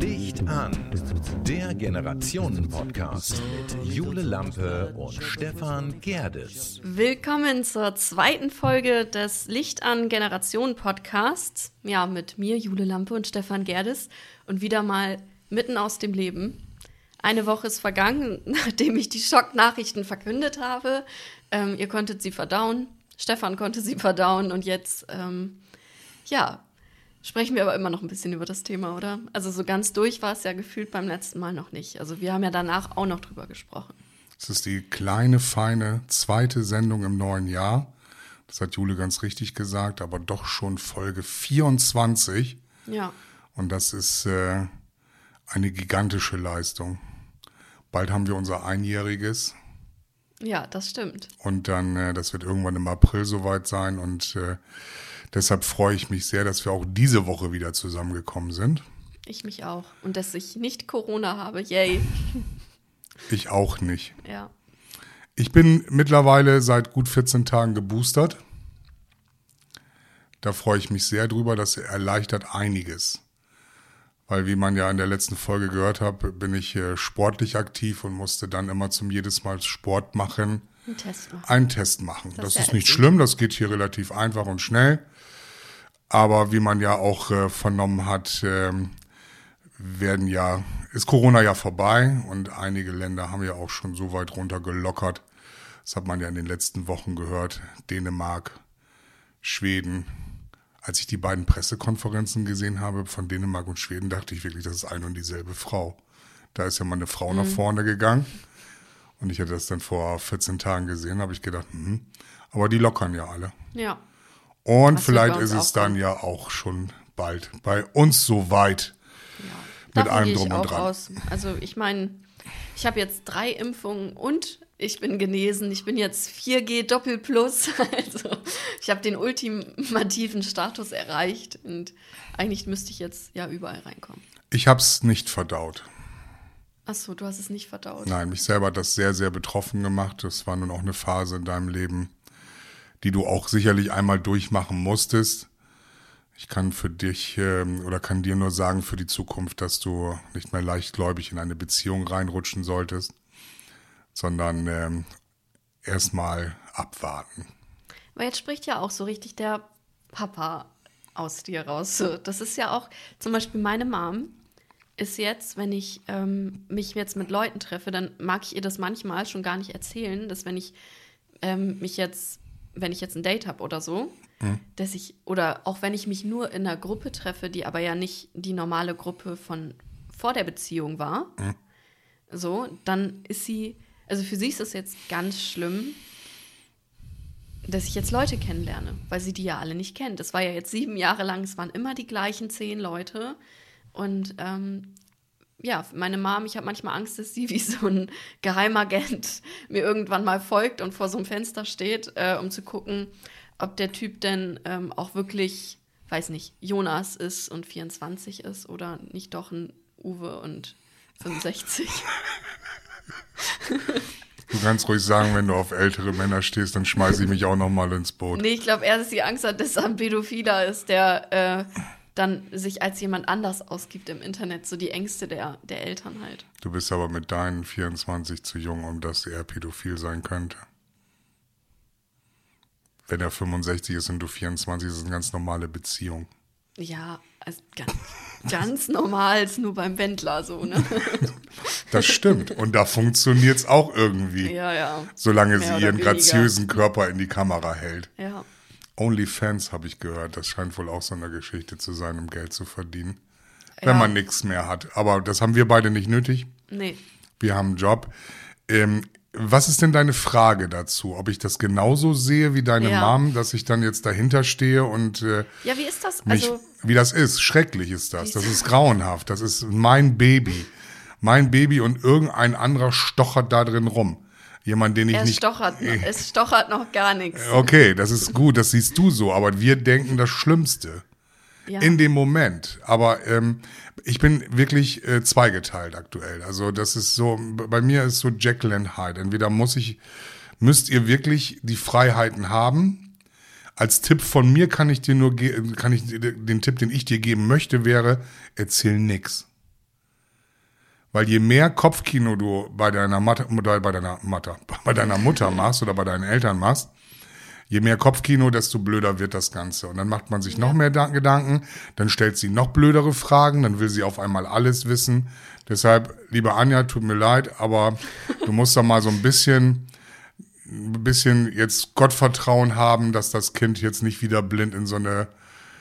Licht an, der Generationen-Podcast mit Jule Lampe und Stefan Gerdes. Willkommen zur zweiten Folge des Licht an Generationen Podcasts. Ja, mit mir, Jule Lampe und Stefan Gerdes und wieder mal mitten aus dem Leben. Eine Woche ist vergangen, nachdem ich die Schocknachrichten verkündet habe. Ähm, ihr konntet sie verdauen. Stefan konnte sie verdauen und jetzt, ähm, ja, sprechen wir aber immer noch ein bisschen über das Thema, oder? Also so ganz durch war es ja gefühlt beim letzten Mal noch nicht. Also wir haben ja danach auch noch drüber gesprochen. Es ist die kleine, feine zweite Sendung im neuen Jahr. Das hat Jule ganz richtig gesagt, aber doch schon Folge 24. Ja. Und das ist äh, eine gigantische Leistung. Bald haben wir unser Einjähriges. Ja, das stimmt. Und dann, äh, das wird irgendwann im April soweit sein. Und äh, deshalb freue ich mich sehr, dass wir auch diese Woche wieder zusammengekommen sind. Ich mich auch. Und dass ich nicht Corona habe. Yay. Ich auch nicht. Ja. Ich bin mittlerweile seit gut 14 Tagen geboostert. Da freue ich mich sehr drüber. Das erleichtert einiges. Weil, wie man ja in der letzten Folge gehört hat, bin ich äh, sportlich aktiv und musste dann immer zum jedes Mal Sport machen. Einen Test machen. Einen Test machen. Das Das, ist nicht schlimm, das geht hier relativ einfach und schnell. Aber wie man ja auch äh, vernommen hat, ähm, werden ja, ist Corona ja vorbei und einige Länder haben ja auch schon so weit runtergelockert. Das hat man ja in den letzten Wochen gehört. Dänemark, Schweden. Als ich die beiden Pressekonferenzen gesehen habe von Dänemark und Schweden, dachte ich wirklich, das ist eine und dieselbe Frau. Da ist ja mal eine Frau nach vorne gegangen. Und ich hatte das dann vor 14 Tagen gesehen, habe ich gedacht, hm, aber die lockern ja alle. Ja. Und Das vielleicht ist es dann ja auch schon bald bei uns soweit. Mit Davon allem gehe ich drum und dran. aus. Also ich meine, ich habe jetzt drei Impfungen und ich bin genesen. Ich bin jetzt 4G Doppel Plus. Also ich habe den ultimativen Status erreicht und eigentlich müsste ich jetzt ja überall reinkommen. Ich habe es nicht verdaut. Achso, du hast es nicht verdaut. Nein, mich selber hat das sehr, sehr betroffen gemacht. Das war nun auch eine Phase in deinem Leben, die du auch sicherlich einmal durchmachen musstest. Ich kann für dich ähm, oder kann dir nur sagen für die Zukunft, dass du nicht mehr leichtgläubig in eine Beziehung reinrutschen solltest, sondern ähm, erstmal abwarten. Aber jetzt spricht ja auch so richtig der Papa aus dir raus. So, Das ist ja auch, zum Beispiel meine Mom ist jetzt, wenn ich ähm, mich jetzt mit Leuten treffe, dann mag ich ihr das manchmal schon gar nicht erzählen, dass wenn ich ähm, mich jetzt, wenn ich jetzt ein Date habe oder so, dass ich, oder auch wenn ich mich nur in einer Gruppe treffe, die aber ja nicht die normale Gruppe von vor der Beziehung war, so, dann ist sie, also für sie ist das jetzt ganz schlimm, dass ich jetzt Leute kennenlerne, weil sie die ja alle nicht kennt. Das war ja jetzt sieben Jahre lang, es waren immer die gleichen zehn Leute. Und ähm, ja, meine Mom, ich habe manchmal Angst, dass sie wie so ein Geheimagent mir irgendwann mal folgt und vor so einem Fenster steht, äh, um zu gucken, ob der Typ denn ähm, auch wirklich, weiß nicht, Jonas ist und 24 ist oder nicht doch ein Uwe und 65. Du kannst ruhig sagen, wenn du auf ältere Männer stehst, dann schmeiße ich mich auch noch mal ins Boot. Nee, ich glaube eher, dass sie Angst hat, dass er ein Pädophiler ist, der äh, dann sich als jemand anders ausgibt im Internet. So die Ängste der, der Eltern halt. Du bist aber mit deinen 24 zu jung, um dass er pädophil sein könnte. Wenn er 65 ist und du 24, ist es eine ganz normale Beziehung. Ja, also ganz, ganz normal, ist nur beim Wendler so, ne? Das stimmt. Und da funktioniert es auch irgendwie. ja, ja. Solange Mehr sie ihren graziösen Körper in die Kamera hält. Ja. OnlyFans habe ich gehört. Das scheint wohl auch so eine Geschichte zu sein, um Geld zu verdienen. Wenn Ja. man nichts mehr hat. Aber das haben wir beide nicht nötig. Nee. Wir haben einen Job. Ähm, was ist denn deine Frage dazu? Ob ich das genauso sehe wie deine Ja. Mom, dass ich dann jetzt dahinter stehe und äh, Ja, wie ist das? mich, Also, wie das ist? Schrecklich ist das. Das ist grauenhaft. Das ist mein Baby. Mein Baby und irgendein anderer stochert da drin rum. Jemand, den ich er nicht. stochert, noch- es stochert noch gar nichts. Okay, das ist gut, das siehst du so, aber wir denken das Schlimmste. Ja. in dem Moment. Aber ähm, ich bin wirklich äh, zweigeteilt aktuell. Also das ist so, bei mir ist so Jekyll and Hyde. Entweder muss ich müsst ihr wirklich die Freiheiten haben. Als Tipp von mir kann ich dir nur, kann ich den Tipp, den ich dir geben möchte, wäre, erzähl nix. Weil je mehr Kopfkino du bei deiner Mutter, bei deiner Mutter, bei deiner Mutter machst oder bei deinen Eltern machst, je mehr Kopfkino, desto blöder wird das Ganze. Und dann macht man sich noch mehr Da- Gedanken, dann stellt sie noch blödere Fragen, dann will sie auf einmal alles wissen. Deshalb, liebe Anja, tut mir leid, aber du musst da mal so ein bisschen, ein bisschen jetzt Gottvertrauen haben, dass das Kind jetzt nicht wieder blind in so eine,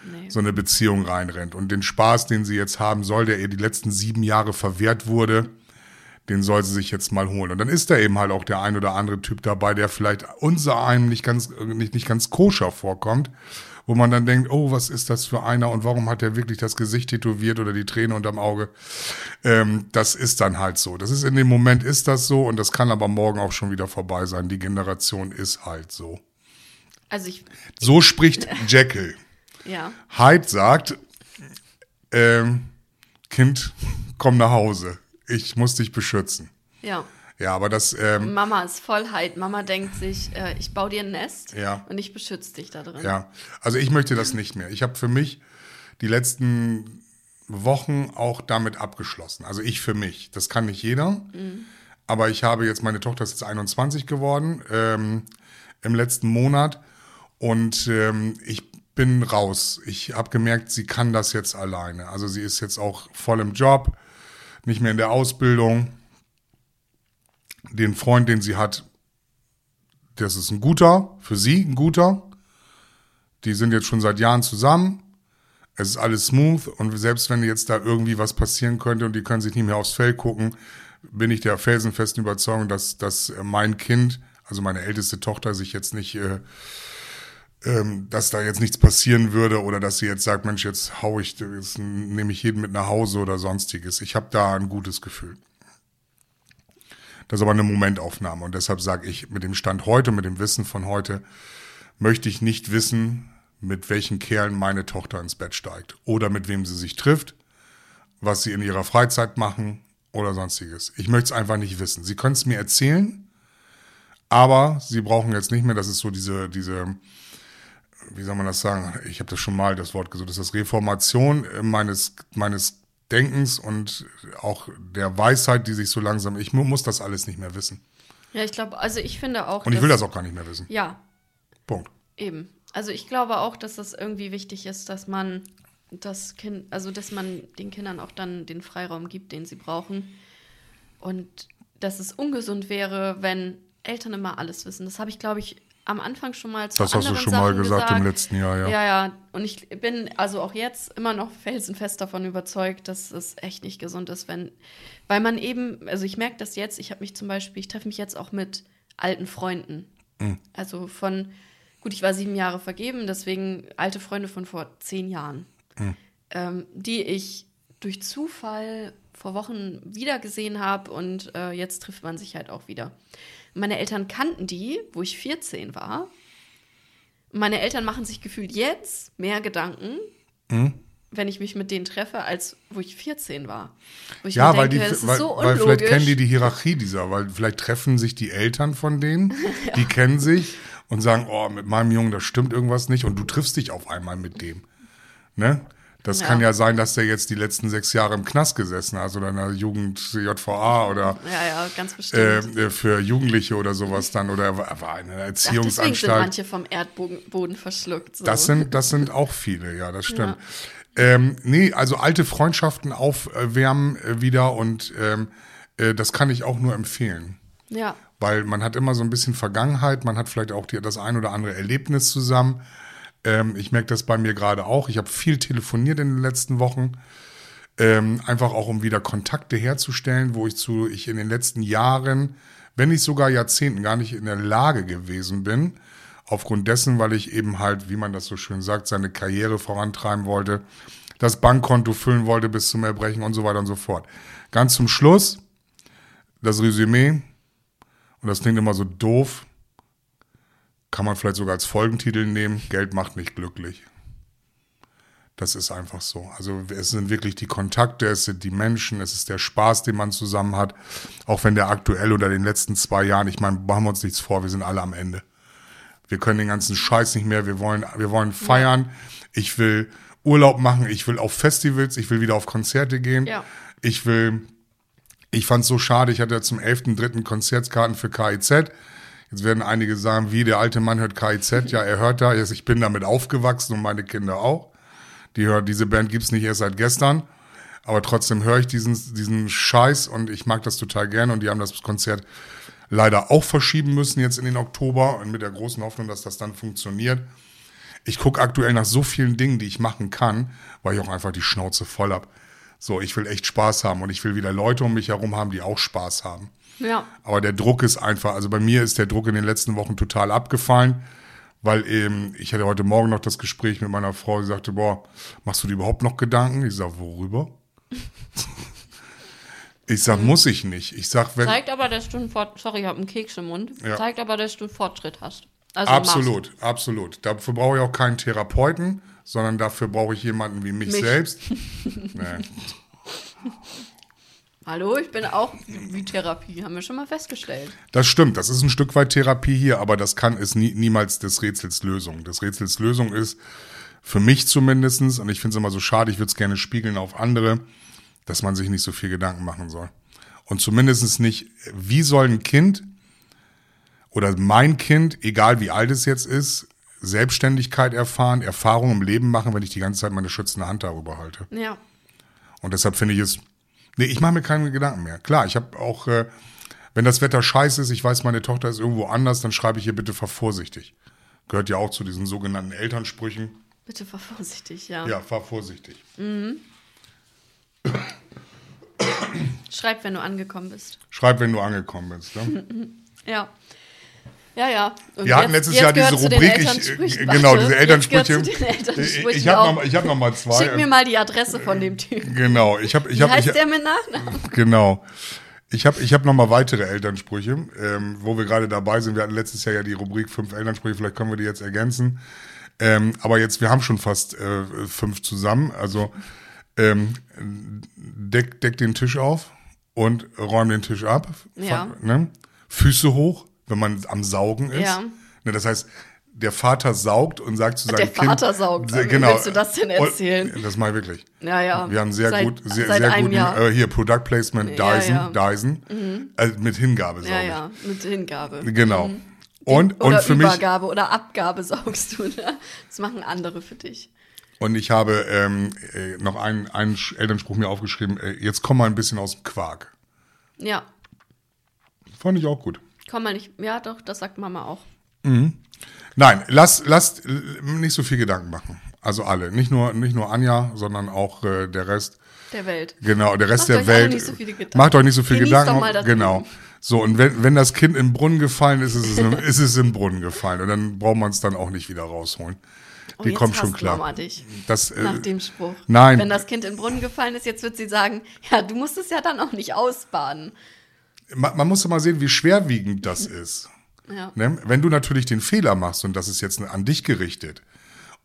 Nee. so eine Beziehung reinrennt. Und den Spaß, den sie jetzt haben soll, der ihr die letzten sieben Jahre verwehrt wurde, den soll sie sich jetzt mal holen. Und dann ist da eben halt auch der ein oder andere Typ dabei, der vielleicht unser einem nicht ganz, nicht, nicht ganz koscher vorkommt, wo man dann denkt, oh, was ist das für einer und warum hat der wirklich das Gesicht tätowiert oder die Träne unterm Auge? Ähm, das ist dann halt so. Das ist in dem Moment ist das so und das kann aber morgen auch schon wieder vorbei sein. Die Generation ist halt so. Also ich, So spricht Jekyll. ja. Hyde sagt, ähm, Kind, komm nach Hause. Ich muss dich beschützen. Ja. Ja, aber das, ähm, Mama ist Vollheit. Mama denkt sich, äh, ich baue dir ein Nest Ja. und ich beschütze dich da drin. ja, also ich möchte das nicht mehr. Ich habe für mich die letzten Wochen auch damit abgeschlossen. Also ich für mich. Das kann nicht jeder. Aber ich habe jetzt, meine Tochter ist jetzt 21 geworden ähm, im letzten Monat und ähm, ich bin raus. Ich habe gemerkt, sie kann das jetzt alleine. Also sie ist jetzt auch voll im Job, nicht mehr in der Ausbildung. Den Freund, den sie hat, das ist ein guter, für sie ein guter. Die sind jetzt schon seit Jahren zusammen. Es ist alles smooth und selbst wenn jetzt da irgendwie was passieren könnte und die können sich nicht mehr aufs Feld gucken, bin ich der felsenfesten Überzeugung, dass, dass mein Kind, also meine älteste Tochter, sich jetzt nicht, äh, ähm, dass da jetzt nichts passieren würde oder dass sie jetzt sagt, Mensch, jetzt hau ich, jetzt nehme ich jeden mit nach Hause oder sonstiges. Ich habe da ein gutes Gefühl. Das ist aber eine Momentaufnahme und deshalb sage ich, mit dem Stand heute, mit dem Wissen von heute, möchte ich nicht wissen, mit welchen Kerlen meine Tochter ins Bett steigt oder mit wem sie sich trifft, was sie in ihrer Freizeit machen oder sonstiges. Ich möchte es einfach nicht wissen. Sie können es mir erzählen, aber sie brauchen jetzt nicht mehr, das ist so diese, diese, wie soll man das sagen? Ich habe das schon mal das Wort gesagt, das ist das Reformation äh, meines, meines Denkens und auch der Weisheit, die sich so langsam, ich mu- muss das alles nicht mehr wissen. Ja, ich glaube, also ich finde auch. Und ich will das auch gar nicht mehr wissen. Ja, Punkt. eben. Also ich glaube auch, dass es irgendwie wichtig ist, dass man das Kind, also dass man den Kindern auch dann den Freiraum gibt, den sie brauchen. Und dass es ungesund wäre, wenn Eltern immer alles wissen. Das habe ich, glaube ich, am Anfang schon mal zu Das hast du schon mal Sachen gesagt im letzten Jahr, ja. Ja, ja. Und ich bin also auch jetzt immer noch felsenfest davon überzeugt, dass es echt nicht gesund ist, wenn, weil man eben, also ich merke das jetzt, ich habe mich zum Beispiel, ich treffe mich jetzt auch mit alten Freunden. Mhm. Also von, gut, ich war sieben Jahre vergeben, deswegen alte Freunde von vor zehn Jahren, Mhm. ähm, die ich durch Zufall vor Wochen wieder gesehen habe und äh, jetzt trifft man sich halt auch wieder. Meine Eltern kannten die, wo ich 14 war. Meine Eltern machen sich gefühlt jetzt mehr Gedanken, Mhm. wenn ich mich mit denen treffe, als wo ich 14 war. Ich Ja, weil, denke, die, weil, so weil vielleicht kennen die die Hierarchie dieser, weil vielleicht treffen sich die Eltern von denen, die kennen sich und sagen, oh, mit meinem Jungen, da stimmt irgendwas nicht und du triffst dich auf einmal mit dem. Ne? Das Ja. kann ja sein, dass der jetzt die letzten sechs Jahre im Knast gesessen hat oder in der Jugend JVA oder Ja, ja, ganz bestimmt. äh, für Jugendliche oder sowas dann oder er war in einer Ach, deswegen sind Erziehungsanstalt. manche vom Erdboden Boden verschluckt. So. Das sind, das sind auch viele, ja, das stimmt. Ähm, nee, also alte Freundschaften aufwärmen äh, wieder und ähm, äh, das kann ich auch nur empfehlen. ja, Weil man hat immer so ein bisschen Vergangenheit, man hat vielleicht auch die, das ein oder andere Erlebnis zusammen. Ähm, ich merke das bei mir gerade auch. Ich habe viel telefoniert in den letzten Wochen. Ähm, einfach auch, um wieder Kontakte herzustellen, wo ich zu, ich in den letzten Jahren, wenn nicht sogar Jahrzehnten, gar nicht in der Lage gewesen bin. Aufgrund dessen, weil ich eben halt, wie man das so schön sagt, seine Karriere vorantreiben wollte, das Bankkonto füllen wollte bis zum Erbrechen und so weiter und so fort. Ganz zum Schluss, das Resümee, und das klingt immer so doof, kann man vielleicht sogar als Folgentitel nehmen, Geld macht nicht glücklich. Das ist einfach so. Also es sind wirklich die Kontakte, es sind die Menschen, es ist der Spaß, den man zusammen hat. Auch wenn der aktuell oder den letzten zwei Jahren, ich meine, machen wir uns nichts vor, wir sind alle am Ende. Wir können den ganzen Scheiß nicht mehr, wir wollen, wir wollen feiern. Ich will Urlaub machen, ich will auf Festivals, ich will wieder auf Konzerte gehen. Ja. Ich will, ich fand es so schade, ich hatte ja zum 11.3. Konzertkarten für KIZ. Jetzt werden einige sagen, wie der alte Mann hört KIZ. Ja, er hört da, ich bin damit aufgewachsen und meine Kinder auch. Die hören, diese Band gibt's nicht erst seit gestern. Aber trotzdem höre ich diesen, diesen Scheiß und ich mag das total gerne. Und die haben das Konzert leider auch verschieben müssen jetzt in den Oktober und mit der großen Hoffnung, dass das dann funktioniert. Ich gucke aktuell nach so vielen Dingen, die ich machen kann, weil ich auch einfach die Schnauze voll hab. So, ich will echt Spaß haben und ich will wieder Leute um mich herum haben, die auch Spaß haben. Ja. Aber der Druck ist einfach, also bei mir ist der Druck in den letzten Wochen total abgefallen, weil eben, ich hatte heute Morgen noch das Gespräch mit meiner Frau, die sagte, boah, machst du dir überhaupt noch Gedanken? Ich sag, worüber? ich sag, muss ich nicht. Ich sag, wenn. Zeigt aber, dass du einen Fort sorry, ich habe einen Keks im Mund. Ja. Zeigt aber, dass du einen Fortschritt hast. Also Absolut, absolut. Dafür brauche ich auch keinen Therapeuten, sondern dafür brauche ich jemanden wie mich, Mich. selbst. nee. Hallo, ich bin auch wie Therapie, haben wir schon mal festgestellt. Das stimmt, das ist ein Stück weit Therapie hier, aber das kann ist nie, niemals des Rätsels Lösung. Das Rätsels Lösung ist, für mich zumindestens und ich finde es immer so schade, ich würde es gerne spiegeln auf andere, dass man sich nicht so viel Gedanken machen soll. Und zumindestens nicht, wie soll ein Kind oder mein Kind, egal wie alt es jetzt ist, Selbstständigkeit erfahren, Erfahrung im Leben machen, wenn ich die ganze Zeit meine schützende Hand darüber halte. Ja. Und deshalb finde ich es, nee, ich mache mir keine Gedanken mehr. Klar, ich habe auch, äh, wenn das Wetter scheiße ist, ich weiß, meine Tochter ist irgendwo anders, dann schreibe ich ihr bitte, fahr vorsichtig. Gehört ja auch zu diesen sogenannten Elternsprüchen. Bitte fahr vorsichtig, ja. Ja, fahr vorsichtig. Schreib, wenn du angekommen bist. Schreib, wenn du angekommen bist. Ne? Ja. Ja, ja. Und Wir hatten letztes Jahr diese Rubrik, ich, äh, genau, diese Elternsprüche. Elternsprüchen Ich, habe noch, ich hab noch mal zwei. Schick mir mal die Adresse von dem Typen. Genau, ich habe, ich habe, heißt ich, der mit Nachnamen? Genau. Ich habe ich hab noch mal weitere Elternsprüche, ähm, wo wir gerade dabei sind. Wir hatten letztes Jahr ja die Rubrik fünf Elternsprüche, vielleicht können wir die jetzt ergänzen. Ähm, aber jetzt, wir haben schon fast äh, fünf zusammen. Also ähm, deck, deck den Tisch auf und räum den Tisch ab. Ja. ne? Füße hoch, wenn man am Saugen ist. Ja. Ne, das heißt, der Vater saugt und sagt zu seinem Der Kind. Vater saugt. Sehr- Wie Genau. willst du das denn erzählen? Und, das mache ich wirklich. Ja, ja. Wir haben sehr Seit- gut, sehr, sehr guten, äh, hier Product Placement Ja, Dyson, ja. Mhm. Dyson, also mit Hingabe sauge Ja, ja, mit Hingabe. Genau. Und, oder und für mich, Übergabe oder Abgabe saugst du. Ne? Das machen andere für dich. und ich habe ähm, äh, noch einen, einen Elternspruch mir aufgeschrieben, äh, jetzt komm mal ein bisschen aus dem Quark. Ja, Fand ich auch gut. Komm mal nicht. Ja, doch, das sagt Mama auch. Nein, lass, lass nicht so viel Gedanken machen. Also alle. Nicht nur, nicht nur Anja, sondern auch äh, der Rest. Der Welt. Genau, der Rest Macht euch der Welt. nicht so viele Gedanken. Macht euch nicht so viel Genießt Gedanken. doch mal das genau. Leben. So, und wenn, wenn das Kind in den Brunnen gefallen ist, ist es, im- ist es den Brunnen gefallen. Und dann braucht man es dann auch nicht wieder rausholen. Oh, Die kommt schon klar. Mama dich. Das, äh, Nach dem Spruch. nein. Wenn das Kind in den Brunnen gefallen ist, jetzt wird sie sagen, ja, du musst es ja dann auch nicht ausbaden. Man, man muss doch mal sehen, wie schwerwiegend das ist. Ja. Ne? Wenn du natürlich den Fehler machst und das ist jetzt an dich gerichtet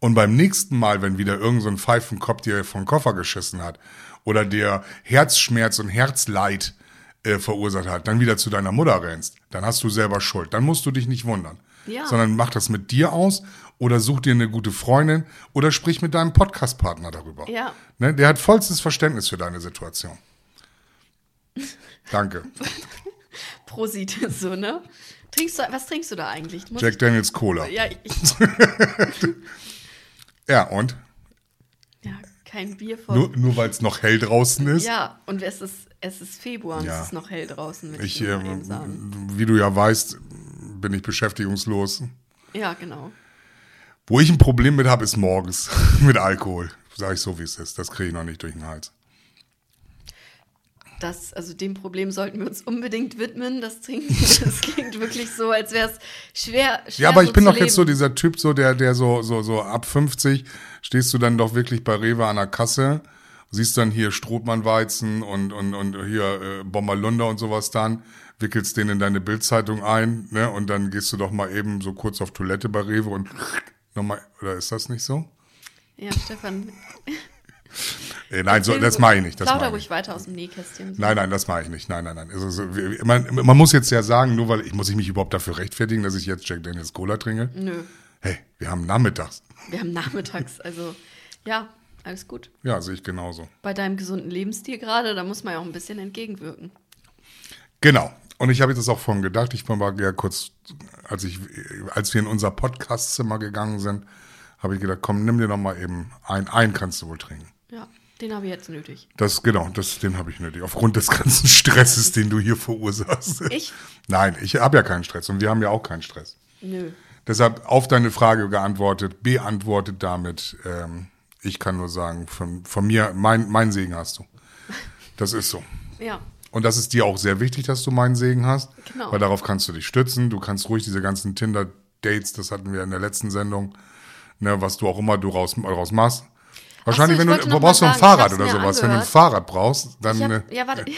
und beim nächsten Mal, wenn wieder irgendein so ein Pfeifenkopf dir vom Koffer geschissen hat oder der Herzschmerz und Herzleid äh, verursacht hat, dann wieder zu deiner Mutter rennst, dann hast du selber Schuld. Dann musst du dich nicht wundern. Ja. Sondern mach das mit dir aus oder such dir eine gute Freundin oder sprich mit deinem Podcast-Partner darüber. Ja. Ne? Der hat vollstes Verständnis für deine Situation. Danke. Prosit, so, ne? Trinkst du, was trinkst du da eigentlich? Jack Daniels Cola. ja, ich, Ja, und? ja, kein Bier vor. Nur, nur weil es noch hell draußen ist. Ja, und es ist, es ist Februar und Ja. es ist noch hell draußen. Ich, äh, wie du ja weißt, bin ich beschäftigungslos. Ja, genau. Wo ich ein Problem mit habe, ist morgens mit Alkohol. Sag ich so, wie es ist. Das kriege ich noch nicht durch den Hals. Das, also dem Problem sollten wir uns unbedingt widmen. Das Trinken, das klingt wirklich so, als wäre es schwer, schwer. Ja, aber ich so bin zu doch jetzt so dieser Typ, so der, der so, so, so ab 50 stehst du dann doch wirklich bei Rewe an der Kasse, siehst dann hier Strothmannweizen und, und, und hier äh, Bommerlunder und sowas dann, wickelst den in deine Bildzeitung ein, ne, und dann gehst du doch mal eben so kurz auf Toilette bei Rewe und nochmal, oder ist das nicht so? Ja, Stefan. Äh, nein, so, das mache ich nicht. Das Plauder ruhig weiter aus dem Nähkästchen. Nein, nein, das mache ich nicht. Nein, nein, nein. Also, man, man muss jetzt ja sagen, nur weil ich muss ich mich überhaupt dafür rechtfertigen, dass ich jetzt Jack Daniels Cola trinke. Nö, Hey, wir haben nachmittags. wir haben nachmittags, also ja, alles gut. Ja, sehe ich genauso. Bei deinem gesunden Lebensstil gerade, da muss man ja auch ein bisschen entgegenwirken. Genau. Und ich habe jetzt das auch vorhin gedacht. Ich war mal ja kurz, als ich, als wir in unser Podcastzimmer gegangen sind, habe ich gedacht, komm, nimm dir noch mal eben ein. Ein kannst du wohl trinken. Ja, den habe ich jetzt nötig. Das, genau, das, den habe ich nötig. Aufgrund des ganzen Stresses, den du hier verursachst. Ich? Nein, ich habe ja keinen Stress und wir haben ja auch keinen Stress. Nö. Deshalb auf deine Frage geantwortet, beantwortet damit, ähm, ich kann nur sagen, von, von mir, mein, mein Segen hast du. Das ist so. Ja, Und das ist dir auch sehr wichtig, dass du meinen Segen hast, Genau. weil darauf kannst du dich stützen. Du kannst ruhig diese ganzen Tinder-Dates, das hatten wir in der letzten Sendung, ne, was du auch immer du raus, raus machst. Wahrscheinlich, ich wenn du, brauchst du ein Fahrrad oder sowas. Wenn du ein angehört. Fahrrad brauchst, dann. ich äh, hab, ja, warte.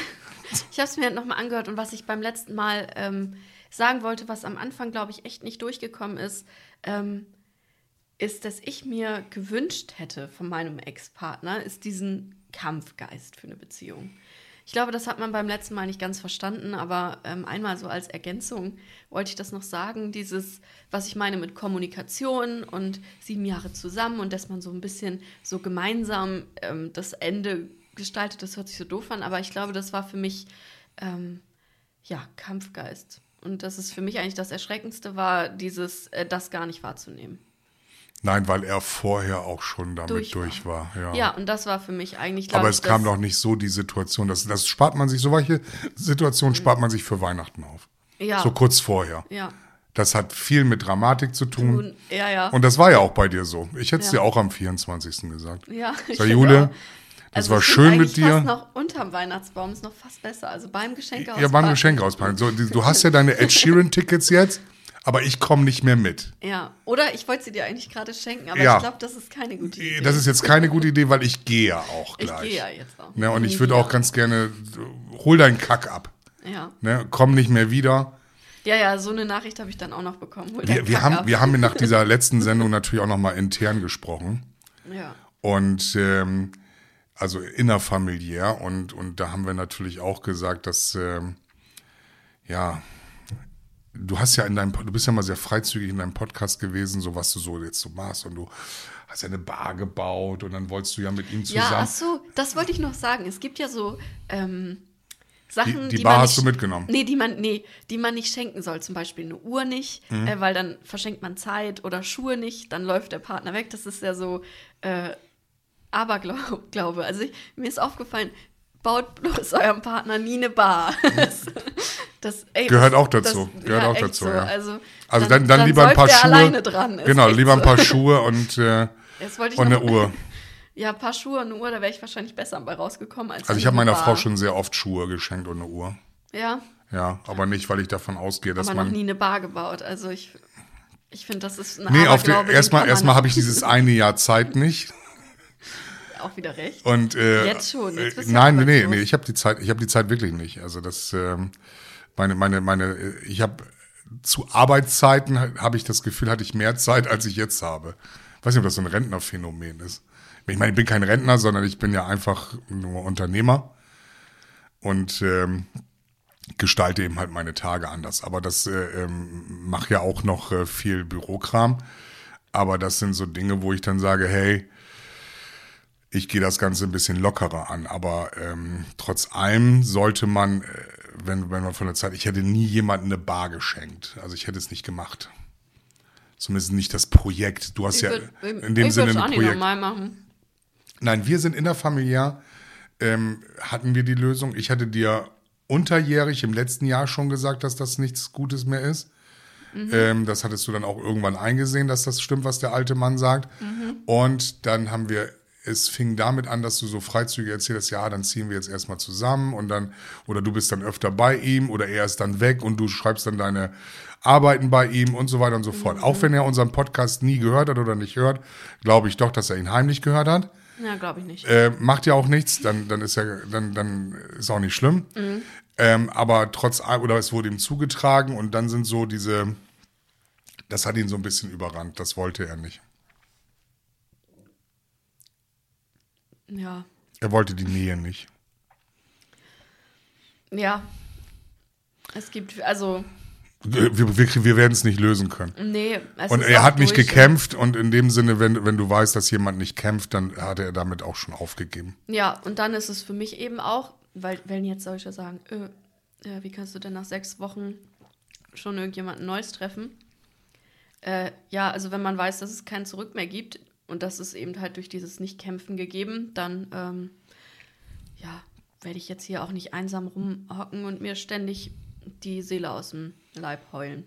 Ich habe es mir nochmal angehört und was ich beim letzten Mal ähm, sagen wollte, was am Anfang, glaube ich, echt nicht durchgekommen ist, ähm, ist, dass ich mir gewünscht hätte von meinem Ex-Partner, ist diesen Kampfgeist für eine Beziehung. Ich glaube, das hat man beim letzten Mal nicht ganz verstanden, aber ähm, einmal so als Ergänzung wollte ich das noch sagen, dieses, was ich meine mit Kommunikation und sieben Jahre zusammen und dass man so ein bisschen so gemeinsam ähm, das Ende gestaltet, das hört sich so doof an, aber ich glaube, das war für mich, ähm, ja, Kampfgeist. Und das ist für mich eigentlich das Erschreckendste war, dieses, äh, das gar nicht wahrzunehmen. Nein, weil er vorher auch schon damit durch, Durch war. Ja. Ja, und das war für mich eigentlich, Aber ich, es kam das- noch nicht so die Situation. Das, das spart man sich, so welche Situationen spart man sich für Weihnachten auf. Ja. So kurz vorher. Ja. Das hat viel mit Dramatik zu tun. Und, ja, ja. Und das war ja auch bei dir so. Ich hätte es Ja. dir auch am 24. gesagt. ja, ich Sag, Jule, das Also war ich schön mit dir. Fast noch unterm Weihnachtsbaum ist noch fast besser. Also beim Geschenk Ja, beim Geschenk auspacken. So, du hast ja deine Ed Sheeran-Tickets jetzt, aber ich komme nicht mehr mit. Ja, oder ich wollte sie dir eigentlich gerade schenken, aber Ja. ich glaube, das ist keine gute Idee. Das ist jetzt keine gute Idee, weil ich gehe ja auch ich gleich. gehe ja jetzt auch. Ne, und ich würde auch ganz gerne, hol deinen Kack ab. Ja. Ne, komm nicht mehr wieder. ja, ja, so eine Nachricht habe ich dann auch noch bekommen. Hol Wir, wir, haben, ab. wir haben nach dieser letzten Sendung natürlich auch nochmal intern gesprochen. Ja. Und ähm, also innerfamiliär. Und, und da haben wir natürlich auch gesagt, dass ähm, ja, du hast ja in deinem, du bist ja mal sehr freizügig in deinem Podcast gewesen, so was du so jetzt so machst. Und du hast ja eine Bar gebaut und dann wolltest du ja mit ihm zusammen. Ja, ach so, das wollte ich noch sagen. Es gibt ja so ähm, Sachen, Die- die die, Bar man hast nicht, du mitgenommen? Nee, die man, nee, die man nicht schenken soll. Zum Beispiel eine Uhr nicht, Mhm. äh, weil dann verschenkt man Zeit oder Schuhe nicht, dann läuft der Partner weg. Das ist ja so äh, Aberglaube. Also ich, mir ist aufgefallen, baut bloß eurem Partner nie eine Bar. das, das, ey, Gehört auch dazu, Das, gehört ja, auch dazu, So. ja. Also, Also dann, dann, lieber ein paar Schuhe. alleine dran. Ist genau, lieber ein paar Schuhe und, äh, ich und eine noch- Uhr. Ja, ein paar Schuhe und eine Uhr, da wäre ich wahrscheinlich besser bei rausgekommen als Also ich eine habe meiner. Frau schon sehr oft Schuhe geschenkt und eine Uhr. Ja, Ja, aber nicht, weil ich davon ausgehe, dass aber noch man. nie eine Bar gebaut. Also ich, ich finde, das ist ein Nee, auf den erstmal, erstmal habe ich dieses eine Jahr Zeit nicht. auch wieder recht. Und, äh, Jetzt schon, jetzt bist äh, nein, nee, nee, ich habe die Zeit, ich habe die Zeit wirklich nicht. Also das, ähm, meine, meine, meine, äh, ich habe zu Arbeitszeiten ha- habe ich das Gefühl, hatte ich mehr Zeit, als ich jetzt habe. Weiß nicht, ob das so ein Rentnerphänomen ist. Ich meine, ich bin kein Rentner, sondern ich bin ja einfach nur Unternehmer und ähm, gestalte eben halt meine Tage anders. Aber das äh, ähm, mache ja auch noch äh, viel Bürokram. Aber das sind so Dinge, wo ich dann sage, hey, ich gehe das Ganze ein bisschen lockerer an. Aber ähm, trotz allem sollte man, äh, wenn, wenn man von der Zeit, ich hätte nie jemandem eine Bar geschenkt. Also ich hätte es nicht gemacht. Zumindest nicht das Projekt. Du hast Ich ja würd- in dem Sinne ein auch Projekt. normal machen. Nein, wir sind innerfamiliär, ähm, hatten wir die Lösung. Ich hatte dir unterjährig im letzten Jahr schon gesagt, dass das nichts Gutes mehr ist. Ähm, das hattest du dann auch irgendwann eingesehen, dass das stimmt, was der alte Mann sagt. Und dann haben wir, es fing damit an, dass du so freizügig erzählst, ja, dann ziehen wir jetzt erstmal zusammen und dann, oder du bist dann öfter bei ihm oder er ist dann weg und du schreibst dann deine Arbeiten bei ihm und so weiter und so fort. Auch wenn er unseren Podcast nie gehört hat oder nicht hört, glaube ich doch, dass er ihn heimlich gehört hat. Ja, glaube ich nicht. Äh, macht ja auch nichts, dann, dann ist ja, dann, dann ist auch nicht schlimm. Ähm, aber trotz oder es wurde ihm zugetragen und dann sind so diese, das hat ihn so ein bisschen überrannt, das wollte er nicht. Ja. Er wollte die Nähe nicht. Ja. Es gibt, also, Wir, wir, wir werden es nicht lösen können. nee. Es Und ist er hat nicht gekämpft und in dem Sinne, wenn, wenn du weißt, dass jemand nicht kämpft, dann hat er damit auch schon aufgegeben. Ja, und dann ist es für mich eben auch, weil, wenn jetzt solche sagen, äh, äh, wie kannst du denn nach sechs Wochen schon irgendjemanden Neues treffen? Äh, ja, also wenn man weiß, dass es kein Zurück mehr gibt und das ist eben halt durch dieses Nicht-Kämpfen gegeben, dann, ähm, ja, werde ich jetzt hier auch nicht einsam rumhocken und mir ständig die Seele aus dem Leib heulen.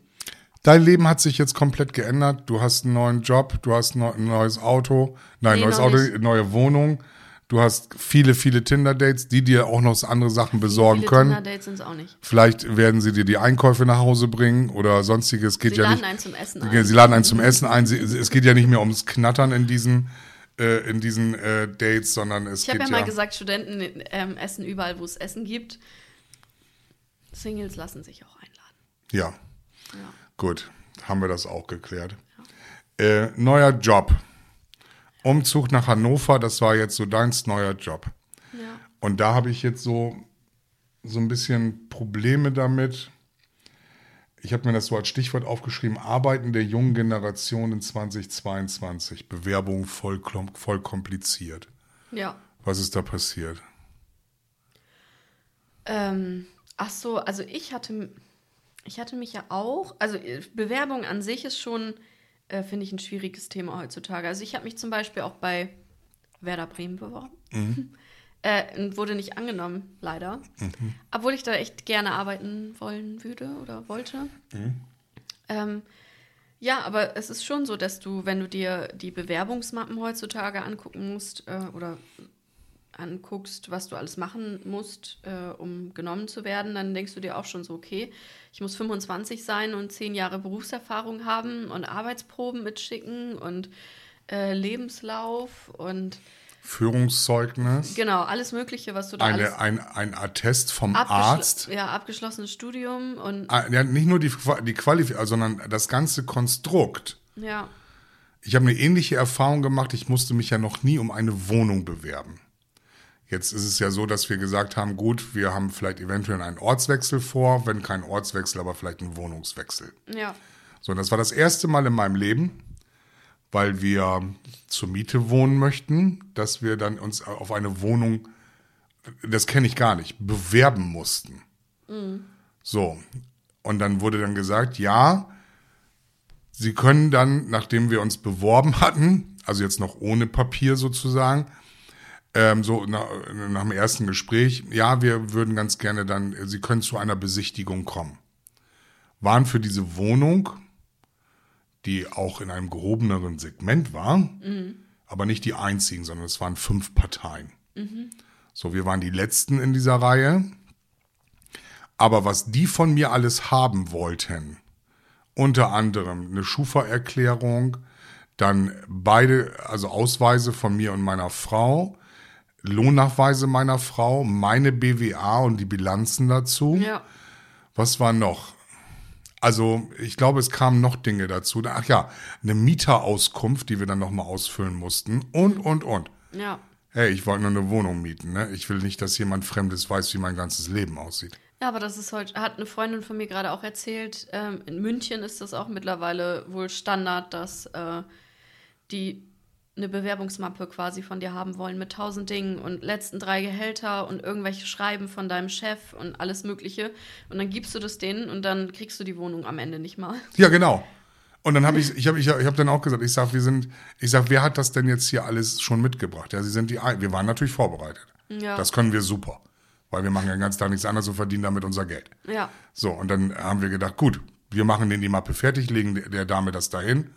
Dein Leben hat sich jetzt komplett geändert. Du hast einen neuen Job, du hast ein neues Auto, nein, Nee, neues Auto, nicht. neue Wohnung. Du hast viele, viele Tinder-Dates, die dir auch noch andere Sachen besorgen Viele können. Tinder-Dates sind es auch nicht. Vielleicht werden sie dir die Einkäufe nach Hause bringen oder sonstiges. Geht Sie ja laden nicht. einen zum Essen Ja, ein. Sie laden einen zum Essen ein. Sie, es geht ja nicht mehr ums Knattern in diesen, äh, in diesen äh, Dates, sondern es Ich habe geht ja ja. mal gesagt, Studenten ähm, essen überall, wo es Essen gibt. Singles lassen sich auch einladen. ja, Ja. gut, haben wir das auch geklärt. Äh, neuer Job. Umzug nach Hannover, das war jetzt so deins neuer Job. Ja. Und da habe ich jetzt so, so ein bisschen Probleme damit. Ich habe mir das so als Stichwort aufgeschrieben, Arbeiten der jungen Generation in 2022. Bewerbung voll, voll kompliziert. Ja. Was ist da passiert? Ähm, ach so, also ich hatte, ich hatte mich ja auch, also äh, Bewerbung an sich ist schon, äh, finde ich, ein schwieriges Thema heutzutage. Also ich habe mich zum Beispiel auch bei Werder Bremen beworben. äh, und wurde nicht angenommen, leider. Obwohl ich da echt gerne arbeiten wollen würde oder wollte. Ähm, ja, aber es ist schon so, dass du, wenn du dir die Bewerbungsmappen heutzutage angucken musst äh, oder anguckst, was du alles machen musst, äh, um genommen zu werden, dann denkst du dir auch schon so, okay, ich muss 25 sein und 10 Jahre Berufserfahrung haben und Arbeitsproben mitschicken und äh, Lebenslauf und Führungszeugnis, genau, alles Mögliche, was du da eine, ein, ein Attest vom Arzt. Ja, abgeschlossenes Studium und Ah, Ja, nicht nur die, die Qualifizierung, sondern das ganze Konstrukt. ja, Ich habe eine ähnliche Erfahrung gemacht. Ich musste mich ja noch nie um eine Wohnung bewerben. Jetzt ist es ja so, dass wir gesagt haben, gut, wir haben vielleicht eventuell einen Ortswechsel vor, wenn kein Ortswechsel, aber vielleicht einen Wohnungswechsel. ja, So, und das war das erste Mal in meinem Leben, weil wir zur Miete wohnen möchten, dass wir dann uns auf eine Wohnung, das kenne ich gar nicht, bewerben mussten. So, und dann wurde dann gesagt, ja, Sie können dann, nachdem wir uns beworben hatten, also jetzt noch ohne Papier sozusagen, ähm, so nach, nach dem ersten Gespräch, ja, wir würden ganz gerne dann, Sie können zu einer Besichtigung kommen. Waren für diese Wohnung, die auch in einem gehobeneren Segment war, aber nicht die einzigen, sondern es waren fünf Parteien. So, wir waren die letzten in dieser Reihe. Aber was die von mir alles haben wollten, unter anderem eine Schufa-Erklärung, dann beide, also Ausweise von mir und meiner Frau, Lohnnachweise meiner Frau, meine BWA und die Bilanzen dazu. ja, Was war noch? Also, ich glaube, es kamen noch Dinge dazu. Ach ja, eine Mieterauskunft, die wir dann nochmal ausfüllen mussten. Und, und, und. ja. Hey, ich wollte nur eine Wohnung mieten. Ne? Ich will nicht, dass jemand Fremdes weiß, wie mein ganzes Leben aussieht. Ja, aber das ist heute, hat eine Freundin von mir gerade auch erzählt. Ähm, in München ist das auch mittlerweile wohl Standard, dass äh, die eine Bewerbungsmappe quasi von dir haben wollen mit tausend Dingen und letzten drei Gehälter und irgendwelche Schreiben von deinem Chef und alles Mögliche. Und dann gibst du das denen und dann kriegst du die Wohnung am Ende nicht mal. Ja, genau. Und dann habe ich, ich habe ich, ich hab dann auch gesagt, ich sag, wir sind, ich sag, wer hat das denn jetzt hier alles schon mitgebracht? Ja, sie sind die, wir waren natürlich vorbereitet. Ja. Das können wir super. Weil wir machen ja den ganzen Tag nichts anderes und verdienen damit unser Geld. Ja, So, und dann haben wir gedacht, gut, wir machen den die Mappe fertig, legen der- der Dame das dahin.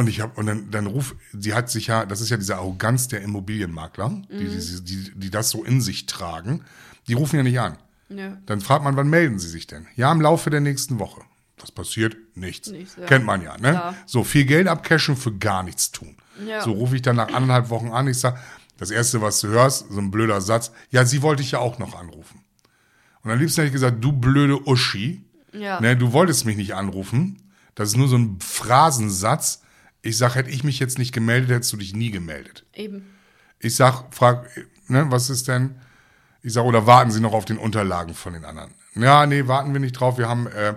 Und ich habe, und dann, dann ruf, sie hat sich ja, das ist ja diese Arroganz der Immobilienmakler, die, die, die, die das so in sich tragen, die rufen ja nicht an. nö. Dann fragt man, wann melden sie sich denn? Ja, im Laufe der nächsten Woche. Was passiert? Nichts. Nichts, ja. Kennt man ja, ne? Klar. So, viel Geld abcashen für gar nichts tun. Ja. So rufe ich dann nach anderthalb Wochen an, ich sag, das erste, was du hörst, so ein blöder Satz, ja, sie wollte ich ja auch noch anrufen. Und am liebsten hätte ich gesagt, du blöde Uschi, Ja. ne, du wolltest mich nicht anrufen. Das ist nur so ein Phrasensatz. Ich sag, hätte ich mich jetzt nicht gemeldet, hättest du dich nie gemeldet. Eben. Ich sag, frag, ne, was ist denn? Ich sag, oder warten Sie noch auf den Unterlagen von den anderen? Ja, nee, warten wir nicht drauf. Wir haben äh,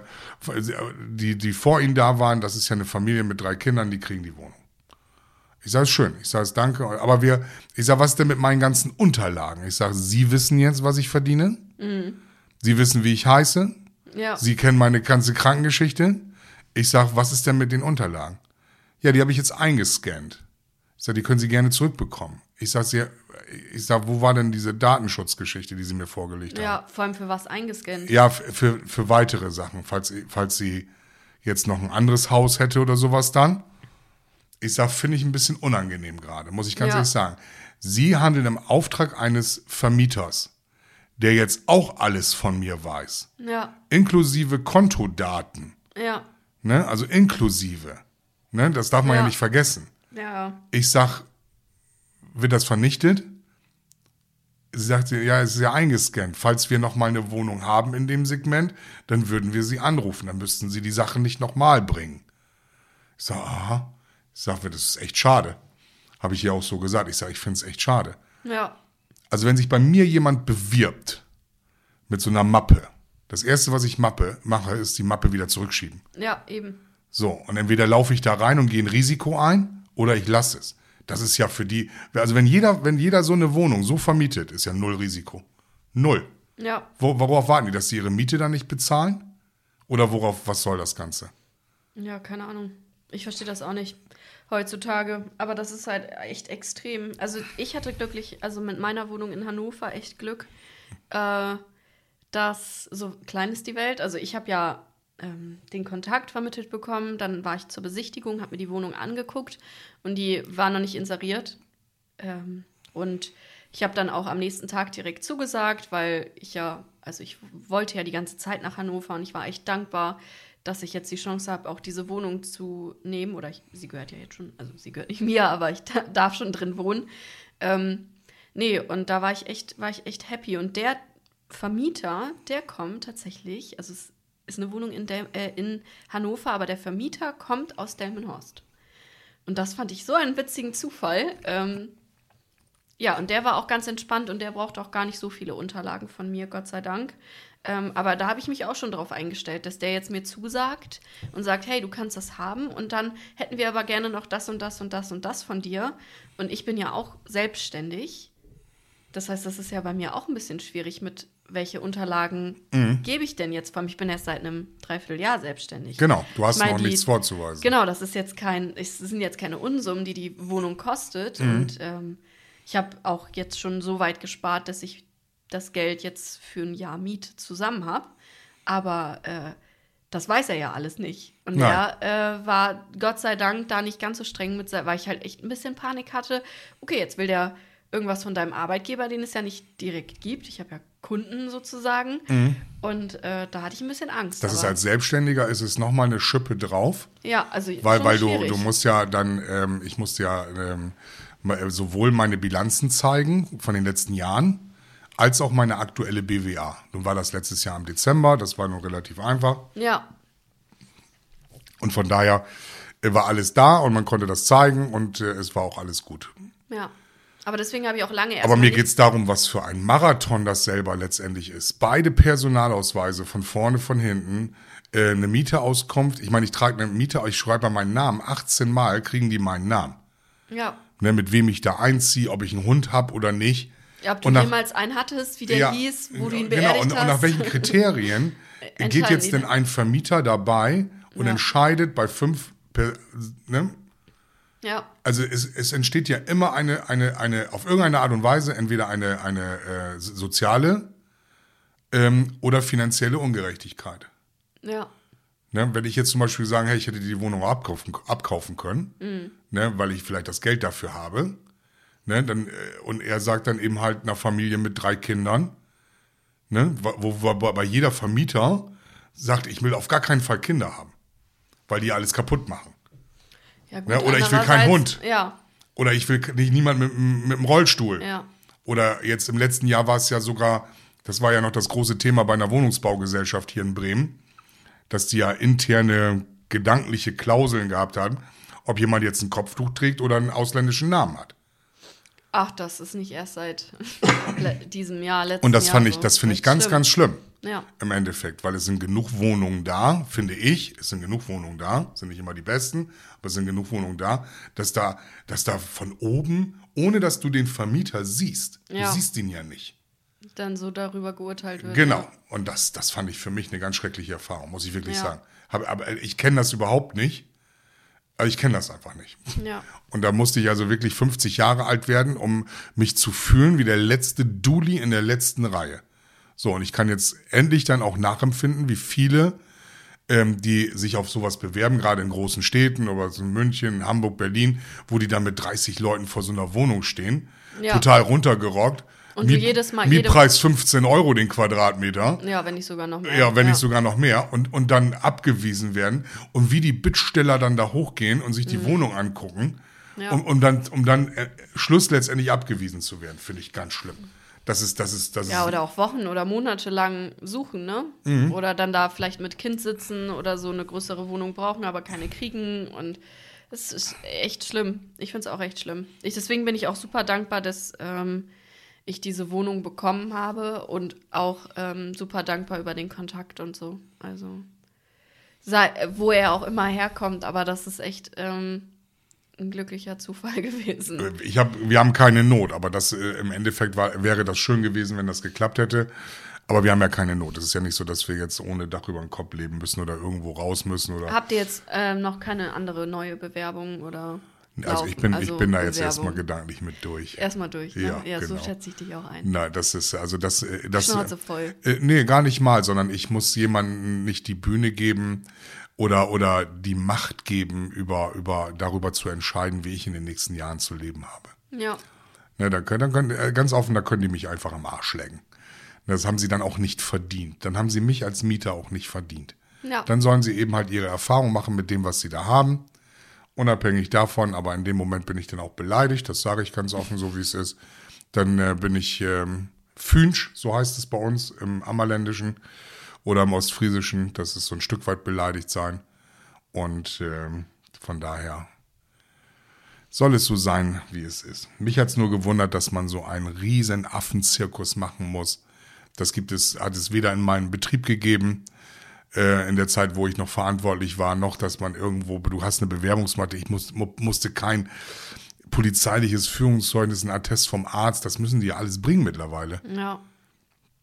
die, die vor Ihnen da waren, das ist ja eine Familie mit drei Kindern, die kriegen die Wohnung. Ich sage schön, ich sage es danke, aber wir, ich sage, was ist denn mit meinen ganzen Unterlagen? Ich sage, Sie wissen jetzt, was ich verdiene. Mhm. Sie wissen, wie ich heiße. Ja. Sie kennen meine ganze Krankengeschichte. Ich sage, was ist denn mit den Unterlagen? Ja, die habe ich jetzt eingescannt. Ich sage, die können Sie gerne zurückbekommen. Ich sage, ich sag, wo war denn diese Datenschutzgeschichte, die Sie mir vorgelegt haben? Ja, vor allem für was eingescannt? Ja, für, für weitere Sachen, falls, falls sie jetzt noch ein anderes Haus hätte oder sowas dann. Ich sage, finde ich ein bisschen unangenehm gerade, muss ich ganz Ja. ehrlich sagen. Sie handeln im Auftrag eines Vermieters, der jetzt auch alles von mir weiß, Ja, inklusive Kontodaten, ja, ne? also inklusive. Ne? Das darf man ja. Ja. nicht vergessen. ja, Ich sag, wird das vernichtet? Sie sagt, ja, es ist ja eingescannt. Falls wir noch mal eine Wohnung haben in dem Segment, dann würden wir Sie anrufen. Dann müssten Sie die Sachen nicht noch mal bringen. Ich sag, aha. Ich sag, das ist echt schade. Habe ich ihr auch so gesagt. Ich sag, ich finde es echt schade. ja, Also wenn sich bei mir jemand bewirbt mit so einer Mappe, das erste, was ich Mappe mache, ist die Mappe wieder zurückschieben. ja, eben. So, und entweder laufe ich da rein und gehe ein Risiko ein oder ich lasse es. Das ist ja für die, also wenn jeder, wenn jeder so eine Wohnung so vermietet, ist ja null Risiko. Null. Ja, Wo, worauf warten die, dass sie ihre Miete dann nicht bezahlen? Oder worauf, was soll das Ganze? ja, keine Ahnung. Ich verstehe das auch nicht heutzutage. Aber das ist halt echt extrem. Also ich hatte glücklich, also mit meiner Wohnung in Hannover echt Glück, äh, dass so klein ist die Welt. Also ich habe ja ähm, den Kontakt vermittelt bekommen, dann war ich zur Besichtigung, habe mir die Wohnung angeguckt und die war noch nicht inseriert. Ähm, und ich habe dann auch am nächsten Tag direkt zugesagt, weil ich ja, also ich wollte ja die ganze Zeit nach Hannover und ich war echt dankbar, dass ich jetzt die Chance habe, auch diese Wohnung zu nehmen. Oder ich, sie gehört ja jetzt schon, also sie gehört nicht mir, aber ich da- darf schon drin wohnen. Ähm, nee, und da war ich echt, war ich echt happy. Und der Vermieter, der kommt tatsächlich, also es ist eine Wohnung in, Del äh, in Hannover, aber der Vermieter kommt aus Delmenhorst. Und das fand ich so einen witzigen Zufall. Ähm, ja, und der war auch ganz entspannt und der braucht auch gar nicht so viele Unterlagen von mir, Gott sei Dank. Ähm, aber da habe ich mich auch schon darauf eingestellt, dass der jetzt mir zusagt und sagt, hey, du kannst das haben und dann hätten wir aber gerne noch das und das und das und das von dir. Und ich bin ja auch selbstständig. Das heißt, das ist ja bei mir auch ein bisschen schwierig mit, welche Unterlagen gebe ich denn jetzt? Vor allem, ich bin erst seit einem Dreivierteljahr selbstständig. Genau, du hast Ich meine, noch die- nichts vorzuweisen. Genau, das ist jetzt kein, es sind jetzt keine Unsummen, die die Wohnung kostet. Und ähm, ich habe auch jetzt schon so weit gespart, dass ich das Geld jetzt für ein Jahr Miet zusammen habe. Aber äh, das weiß er ja alles nicht. Und Nein. er äh, war Gott sei Dank da nicht ganz so streng mit, weil ich halt echt ein bisschen Panik hatte. Okay, jetzt will der irgendwas von deinem Arbeitgeber, den es ja nicht direkt gibt. Ich habe ja Kunden sozusagen. Und äh, da hatte ich ein bisschen Angst. Mhm. Das ist aber- als Selbstständiger ist es nochmal eine Schippe drauf. ja, also Weil, weil du, schwierig. du musst ja dann, ähm, ich musste ja ähm, mal- sowohl meine Bilanzen zeigen von den letzten Jahren, als auch meine aktuelle BWA. Nun war das letztes Jahr im Dezember, das war nun relativ einfach. Ja, Und von daher äh, war alles da und man konnte das zeigen und äh, es war auch alles gut. Ja. Aber deswegen habe ich auch lange erst Aber mir nicht- geht's darum, was für ein Marathon das selber letztendlich ist. Beide Personalausweise von vorne, von hinten, äh, eine Mieteauskunft. Ich meine, ich trage eine Miete, ich schreibe meinen Namen. 18 Mal kriegen die meinen Namen. Ja. Ne, mit wem ich da einziehe, ob ich einen Hund habe oder nicht. Ja, ob du nach- jemals einen hattest, wie der Ja, hieß, wo du ihn genau, beerdigt und, hast. und nach welchen Kriterien geht jetzt denn ein Vermieter dabei und Ja. entscheidet bei fünf, ne? Ja, Also es, es entsteht ja immer eine, eine, eine, auf irgendeine Art und Weise entweder eine, eine äh, soziale ähm, oder finanzielle Ungerechtigkeit. ja, Ne? Wenn ich jetzt zum Beispiel sagen, hey, ich hätte die Wohnung abkaufen, abkaufen können, Mhm. ne, weil ich vielleicht das Geld dafür habe, ne, dann, äh, und er sagt dann eben halt einer Familie mit drei Kindern, ne, wo, wo, wo bei jeder Vermieter sagt, ich will auf gar keinen Fall Kinder haben, weil die alles kaputt machen. Ja gut, Ja, oder ich will keinen Hund. Ja, Oder ich will nicht niemand mit, mit dem Rollstuhl. ja, Oder jetzt im letzten Jahr war es ja sogar, das war ja noch das große Thema bei einer Wohnungsbaugesellschaft hier in Bremen, dass die ja interne gedankliche Klauseln gehabt haben, ob jemand jetzt ein Kopftuch trägt oder einen ausländischen Namen hat. Ach, das ist nicht erst seit diesem Jahr, letzten Und das Jahr fand ich, so. das finde ich ganz, schlimm. ganz schlimm. Ja. Im Endeffekt, weil es sind genug Wohnungen da, finde ich, es sind genug Wohnungen da, sind nicht immer die besten, aber es sind genug Wohnungen da, dass da, dass da von oben, ohne dass du den Vermieter siehst, Ja. du siehst ihn ja nicht. Dann so darüber geurteilt wird. Genau. Und das, das fand ich für mich eine ganz schreckliche Erfahrung, muss ich wirklich sagen. Hab, aber ich kenne das überhaupt nicht. Also ich kenne das einfach nicht. Ja. Und da musste ich also wirklich 50 Jahre alt werden, um mich zu fühlen wie der letzte Duli in der letzten Reihe. So, und ich kann jetzt endlich dann auch nachempfinden, wie viele, ähm, die sich auf sowas bewerben, gerade in großen Städten oder so in München, Hamburg, Berlin, wo die dann mit 30 Leuten vor so einer Wohnung stehen, Ja. total runtergerockt. Und du jedes Mal- Mietpreis 15 Euro den Quadratmeter. Ja, wenn nicht sogar noch mehr. Ja, wenn nicht sogar noch mehr und, und dann abgewiesen werden und wie die Bittsteller dann da hochgehen und sich die Wohnung angucken, Mhm. Ja. um, um dann, um dann äh, Schluss letztendlich abgewiesen zu werden, finde ich ganz schlimm. Das ist, das ist, das Ja, ist, oder auch Wochen oder Monate lang suchen, ne? Mhm. Oder dann da vielleicht mit Kind sitzen oder so eine größere Wohnung brauchen, aber keine kriegen. Und es ist echt schlimm. Ich finde es auch echt schlimm. Ich, deswegen bin ich auch super dankbar, dass ähm, ich diese Wohnung bekommen habe und auch ähm, super dankbar über den Kontakt und so. Also, sei, wo er auch immer herkommt, aber das ist echt ähm, ein glücklicher Zufall gewesen. ich hab, wir haben keine Not, aber das äh, im Endeffekt war, wäre das schön gewesen, wenn das geklappt hätte. Aber wir haben ja keine Not. Es ist ja nicht so, dass wir jetzt ohne Dach über den Kopf leben müssen oder irgendwo raus müssen oder. Habt ihr jetzt ähm, noch keine andere neue Bewerbung oder? Also ich laufen? bin, Also ich bin da jetzt Bewerbung. erstmal gedanklich mit durch. Erstmal durch, ne? Ja, Ja, so genau. schätze ich dich auch ein. Nein, das ist, also das, äh, das. Schnauze voll. Äh, nee, gar nicht mal, sondern ich muss jemandem nicht die Bühne geben oder, oder die Macht geben, über, über, darüber zu entscheiden, wie ich in den nächsten Jahren zu leben habe. Ja. Ne, dann können, dann können, äh, ganz offen, da können die mich einfach am Arsch lecken. Das haben sie dann auch nicht verdient. Dann haben sie mich als Mieter auch nicht verdient. Ja. Dann sollen sie eben halt ihre Erfahrung machen mit dem, was sie da haben. Unabhängig davon, aber in dem Moment bin ich dann auch beleidigt, das sage ich ganz offen, so wie es ist. Dann äh, bin ich ähm, Fünsch, so heißt es bei uns im Ammerländischen oder im Ostfriesischen. Das ist so ein Stück weit beleidigt sein. Und ähm, von daher soll es so sein, wie es ist. Mich hat es nur gewundert, dass man so einen riesen Affenzirkus machen muss. Das gibt es, hat es weder in meinem Betrieb gegeben, äh, in der Zeit, wo ich noch verantwortlich war, noch, dass man irgendwo, du hast eine Bewerbungsmatte, ich muss, mu musste kein polizeiliches Führungszeugnis, ein Attest vom Arzt, das müssen die ja alles bringen mittlerweile. Ja.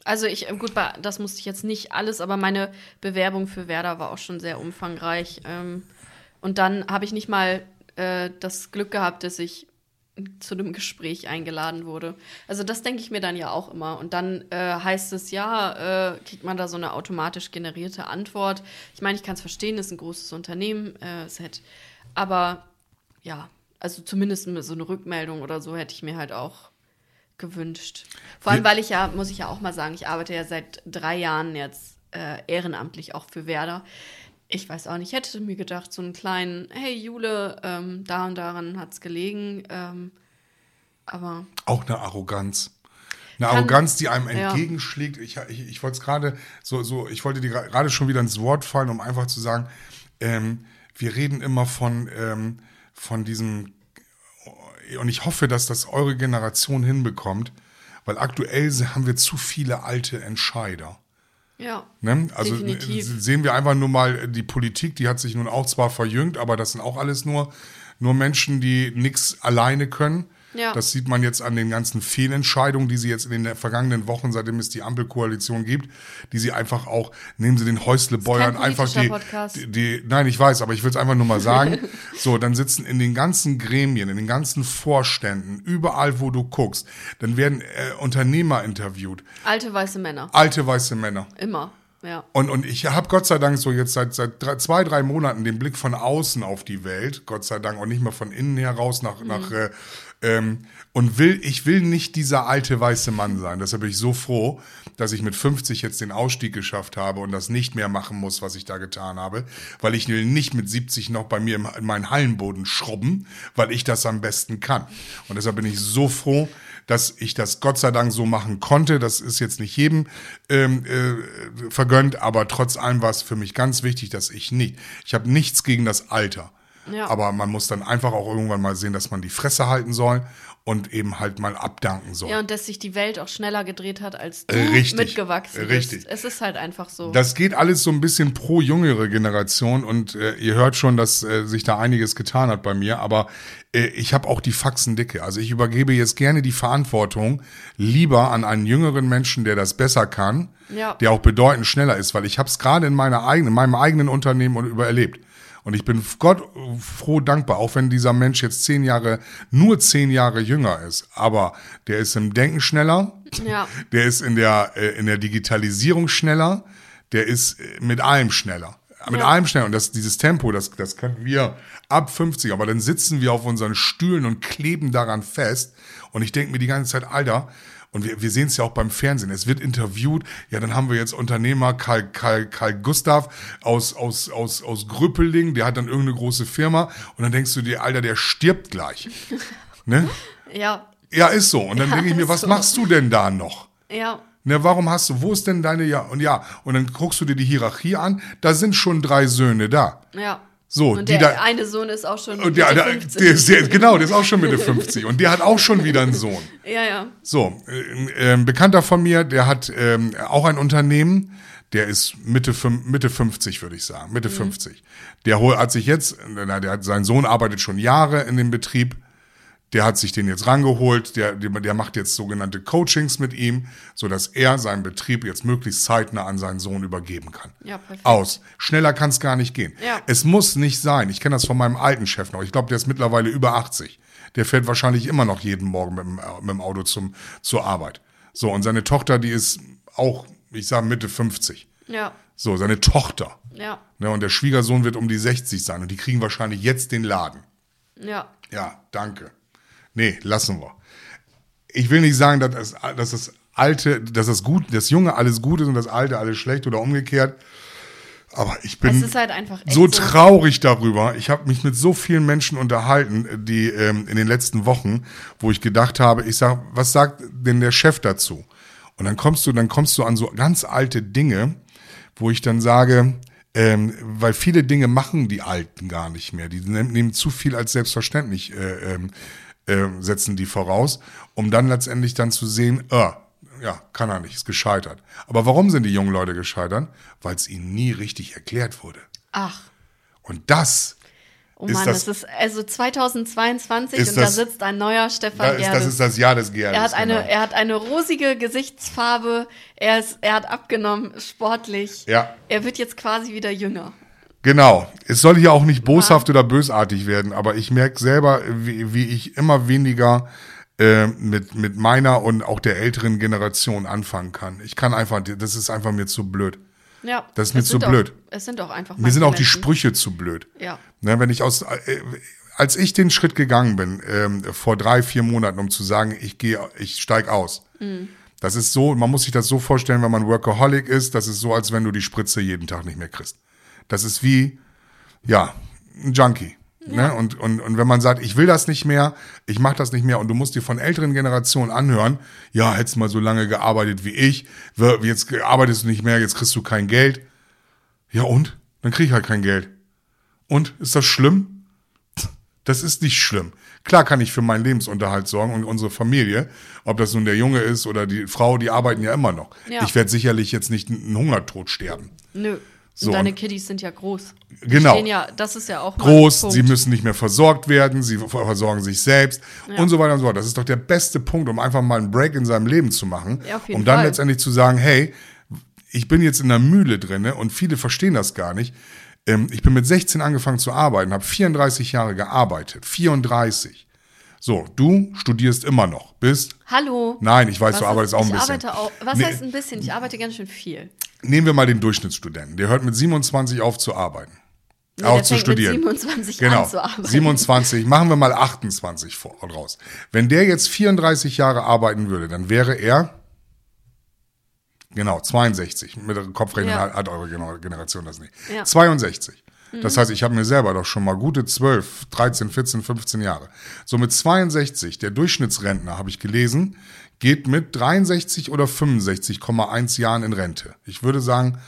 Also ich, äh, gut, das musste ich jetzt nicht alles, aber meine Bewerbung für Werder war auch schon sehr umfangreich. Ähm, und dann habe ich nicht mal äh, das Glück gehabt, dass ich zu einem Gespräch eingeladen wurde. Also das denke ich mir dann ja auch immer. Und dann äh, heißt es, ja, äh, kriegt man da so eine automatisch generierte Antwort. Ich meine, ich kann es verstehen, ist ein großes Unternehmen, äh, es hätte, aber ja, also zumindest so eine Rückmeldung oder so hätte ich mir halt auch gewünscht. Vor allem, weil ich ja, muss ich ja auch mal sagen, ich arbeite ja seit drei Jahren jetzt äh, ehrenamtlich auch für Werder. Ich weiß auch nicht, ich hätte mir gedacht, so einen kleinen, hey Jule, ähm, da und daran hat es gelegen. Ähm, aber Auch eine Arroganz. Eine Kann- Arroganz, die einem ja. entgegenschlägt. Ich, ich, ich wollte es gerade so, so, ich wollte dir gerade schon wieder ins Wort fallen, um einfach zu sagen, ähm, wir reden immer von, ähm, von diesem, und ich hoffe, dass das eure Generation hinbekommt, weil aktuell haben wir zu viele alte Entscheider. ja, Ne? Also Definitiv. äh, sehen wir einfach nur mal die Politik, die hat sich nun auch zwar verjüngt, aber das sind auch alles nur, nur Menschen, die nichts alleine können. Ja. Das sieht man jetzt an den ganzen Fehlentscheidungen, die sie jetzt in den vergangenen Wochen, seitdem es die Ampelkoalition gibt, die sie einfach auch, nehmen sie den Häusle-Beuern kein einfach die, die, die, nein, ich weiß, aber ich will es einfach nur mal sagen. so, dann sitzen in den ganzen Gremien, in den ganzen Vorständen, überall, wo du guckst, dann werden äh, Unternehmer interviewt, alte weiße Männer, alte weiße Männer. immer, ja. Und, und ich habe Gott sei Dank so jetzt seit, seit drei, zwei, drei Monaten den Blick von außen auf die Welt, Gott sei Dank, und nicht mehr von innen heraus nach, nach äh, ähm, und will, ich will nicht dieser alte weiße Mann sein. Deshalb bin ich so froh, dass ich mit 50 jetzt den Ausstieg geschafft habe und das nicht mehr machen muss, was ich da getan habe, weil ich will nicht mit 70 noch bei mir in meinen Hallenboden schrubben, weil ich das am besten kann. Und deshalb bin ich so froh, dass ich das Gott sei Dank so machen konnte. Das ist jetzt nicht jedem ähm, äh, vergönnt, aber trotz allem war es für mich ganz wichtig, dass ich nicht. Ich habe nichts gegen das Alter. Ja. Aber man muss dann einfach auch irgendwann mal sehen, dass man die Fresse halten soll und eben halt mal abdanken soll. Ja, und dass sich die Welt auch schneller gedreht hat, als du Richtig, mitgewachsen richtig. bist. Es ist halt einfach so. Das geht alles so ein bisschen pro jüngere Generation und äh, ihr hört schon, dass äh, sich da einiges getan hat bei mir, aber äh, ich habe auch die Faxen dicke. Also ich übergebe jetzt gerne die Verantwortung lieber an einen jüngeren Menschen, der das besser kann, Ja. der auch bedeutend schneller ist, weil ich habe es gerade in meiner eigenen, in meinem eigenen Unternehmen und übererlebt. Und ich bin Gott froh dankbar, auch wenn dieser Mensch jetzt zehn Jahre, nur zehn Jahre jünger ist. Aber der ist im Denken schneller, Ja. der ist in der, äh, in der Digitalisierung schneller, der ist äh, mit allem schneller. Mit Ja. allem schneller. Und das, dieses Tempo, das, das können wir ab 50, aber dann sitzen wir auf unseren Stühlen und kleben daran fest. Und ich denke mir die ganze Zeit, Alter, und wir, wir sehen es ja auch beim Fernsehen. Es wird interviewt. Ja, dann haben wir jetzt Unternehmer Karl, Karl, Karl Gustav aus, aus, aus, aus Grüppeling, der hat dann irgendeine große Firma. Und dann denkst du dir, Alter, der stirbt gleich. ne? Ja. Ja, ist so. Und dann Ja, denke ich mir, was so. machst du denn da noch? Ja. Ne, warum hast du, wo ist denn deine, ja, und ja, und dann guckst du dir die Hierarchie an, da sind schon drei Söhne da. Ja. So, Und die der da, eine Sohn ist auch schon der, Mitte der, 50. der, ist- der, genau, der ist auch schon Mitte 50 und der hat auch schon wieder einen Sohn. ja, ja. So, äh, ein Bekannter von mir, der hat ähm, auch ein Unternehmen, der ist Mitte, Mitte 50, würde ich sagen, Mitte 50. Der hat sich jetzt, na, der hat, sein Sohn arbeitet schon Jahre in dem Betrieb, der hat sich den jetzt rangeholt, der, der, macht jetzt sogenannte Coachings mit ihm, so dass er seinen Betrieb jetzt möglichst zeitnah an seinen Sohn übergeben kann. Ja, perfekt. Aus. Schneller kann es gar nicht gehen. Ja. Es muss nicht sein. Ich kenne das von meinem alten Chef noch. Ich glaube, der ist mittlerweile über 80. Der fährt wahrscheinlich immer noch jeden Morgen mit dem, äh, mit dem Auto zum, zur Arbeit. So, und seine Tochter, die ist auch, ich sage Mitte 50. Ja. So, seine Tochter. Ja. Ne, und der Schwiegersohn wird um die 60 sein und die kriegen wahrscheinlich jetzt den Laden. Ja. Ja, danke. Nee, lassen wir. Ich will nicht sagen, dass das, dass das Alte, dass das gut, das Junge alles gut ist und das Alte alles schlecht oder umgekehrt. Aber ich bin halt so traurig darüber. Ich habe mich mit so vielen Menschen unterhalten, die ähm, in den letzten Wochen, wo ich gedacht habe, ich sag, was sagt denn der Chef dazu? Und dann kommst du, dann kommst du an so ganz alte Dinge, wo ich dann sage, ähm, weil viele Dinge machen die Alten gar nicht mehr. Die nehmen, nehmen zu viel als selbstverständlich, äh, ähm, äh, setzen die voraus, um dann letztendlich dann zu sehen, äh, ja, kann er nicht, ist gescheitert. Aber warum sind die jungen Leute gescheitert? Weil es ihnen nie richtig erklärt wurde. Ach. Und das, Oh Ist Mann, das- das, ist also 2022 Ist und da das- sitzt ein neuer Stefan da ist, Gerdes. das ist das Jahr des Gerdes. er hat eine, genau. er hat eine rosige Gesichtsfarbe. Er ist, er hat abgenommen, sportlich. Ja. Er wird jetzt quasi wieder jünger. Genau. Es soll hier auch nicht boshaft oder bösartig werden, aber ich merke selber, wie, wie ich immer weniger äh, mit, mit meiner und auch der älteren Generation anfangen kann. Ich kann einfach, das ist einfach mir zu blöd. Ja. Das ist mir zu auch- blöd. Es sind auch einfach. Mir sind auch die Menschen. Sprüche zu blöd. Ja. Ne, wenn ich aus, äh, als ich den Schritt gegangen bin, ähm, vor drei, vier Monaten, um zu sagen, ich gehe, ich steig aus. Das ist so, man muss sich das so vorstellen, wenn man Workaholic ist, das ist so, als wenn du die Spritze jeden Tag nicht mehr kriegst. Das ist wie, ja, ein Junkie. Ne? Und, und, und wenn man sagt, ich will das nicht mehr, ich mache das nicht mehr und du musst dir von älteren Generationen anhören, ja, hättest mal so lange gearbeitet wie ich, jetzt arbeitest du nicht mehr, jetzt kriegst du kein Geld. Ja und? Dann krieg ich halt kein Geld. Und? Ist das schlimm? Das ist nicht schlimm. Klar kann ich für meinen Lebensunterhalt sorgen und unsere Familie, ob das nun der Junge ist oder die Frau, die arbeiten ja immer noch. Ja. Ich werde sicherlich jetzt nicht einen Hungertod sterben. Nö. So, deine Kiddies sind ja groß. Die Genau. Stehen ja, das ist ja auch Groß, sie müssen nicht mehr versorgt werden, sie versorgen sich selbst und so weiter und so fort. Das ist doch der beste Punkt, um einfach mal einen Break in seinem Leben zu machen, Ja, um dann Fall. letztendlich zu sagen, hey, ich bin jetzt in der Mühle drinne und viele verstehen das gar nicht. Ähm, ich bin mit 16 angefangen zu arbeiten, habe 34 Jahre gearbeitet, 34. So, du studierst immer noch, bist Hallo. Nein, ich weiß, Was du arbeitest auch ein ich bisschen. Arbeite auch, was Nee. heißt ein bisschen? Ich arbeite ganz schön viel. Nehmen wir mal den Durchschnittsstudenten. Der hört mit 27 auf zu arbeiten. Nee, auch zu studieren. 27 genau. zu arbeiten. 27, machen wir mal 28 vor, raus. Wenn der jetzt 34 Jahre arbeiten würde, dann wäre er, genau, 62. Mit Kopfrechnen Ja. hat, eure Gener- Generation das nicht. Ja. 62. Das heißt, ich habe mir selber doch schon mal gute 12, 13, 14, 15 Jahre. So mit 62, der Durchschnittsrentner, habe ich gelesen, geht mit 63 oder 65,1 Jahren in Rente. Ich würde sagen,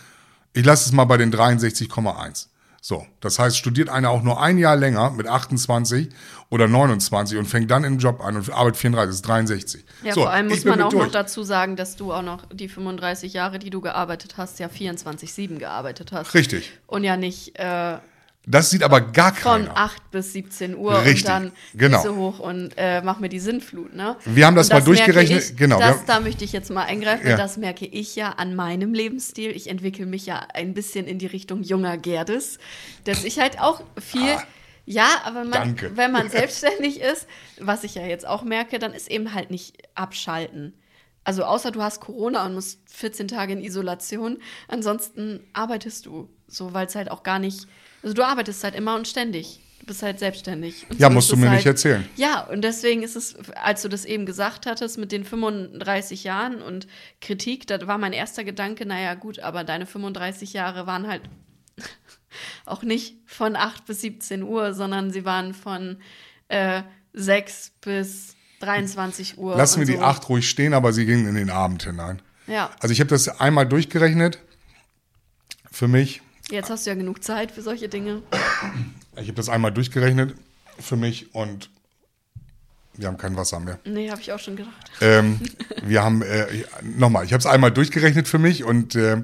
ich lasse es mal bei den 63,1. So, das heißt, studiert einer auch nur ein Jahr länger mit 28 oder 29 und fängt dann in den Job an und arbeitet 34, ist 63. Ja, so, vor allem muss man auch durch. noch dazu sagen, dass du auch noch die 35 Jahre, die du gearbeitet hast, ja 24-7 gearbeitet hast. Richtig. Und ja nicht äh, Das sieht aber gar von keiner. 8 bis 17 Uhr Richtig, und dann genau. Füße hoch und äh, mach mir die Sinnflut, ne? Wir haben das Und mal durchgerechnet, Ich, genau, Das, da möchte ich jetzt mal eingreifen. Ja. Das merke ich ja an meinem Lebensstil. Ich entwickle mich ja ein bisschen in die Richtung junger Gerdes, dass ich halt auch viel. Ja, aber man, Ah. Wenn man selbstständig ist, was ich ja jetzt auch merke, dann ist eben halt nicht abschalten. Also außer du hast Corona und musst 14 Tage in Isolation, ansonsten arbeitest du so, weil es halt auch gar nicht, also du arbeitest halt immer und ständig. Du bist halt selbstständig. Und Ja, so musst du mir halt, nicht erzählen. Ja, und deswegen ist es, als du das eben gesagt hattest mit den 35 Jahren und Kritik, da war mein erster Gedanke, naja gut, aber deine 35 Jahre waren halt auch nicht von 8 bis 17 Uhr, sondern sie waren von äh, 6 bis 23 Uhr. Lassen wir und die so. 8 ruhig stehen, aber sie gingen in den Abend hinein. Ja, Also ich habe das einmal durchgerechnet für mich. Jetzt hast du ja genug Zeit für solche Dinge. Ich habe das einmal durchgerechnet für mich und wir haben kein Wasser mehr. Nee, habe ich auch schon gedacht. Ähm, wir haben, äh, nochmal, ich habe es einmal durchgerechnet für mich und äh,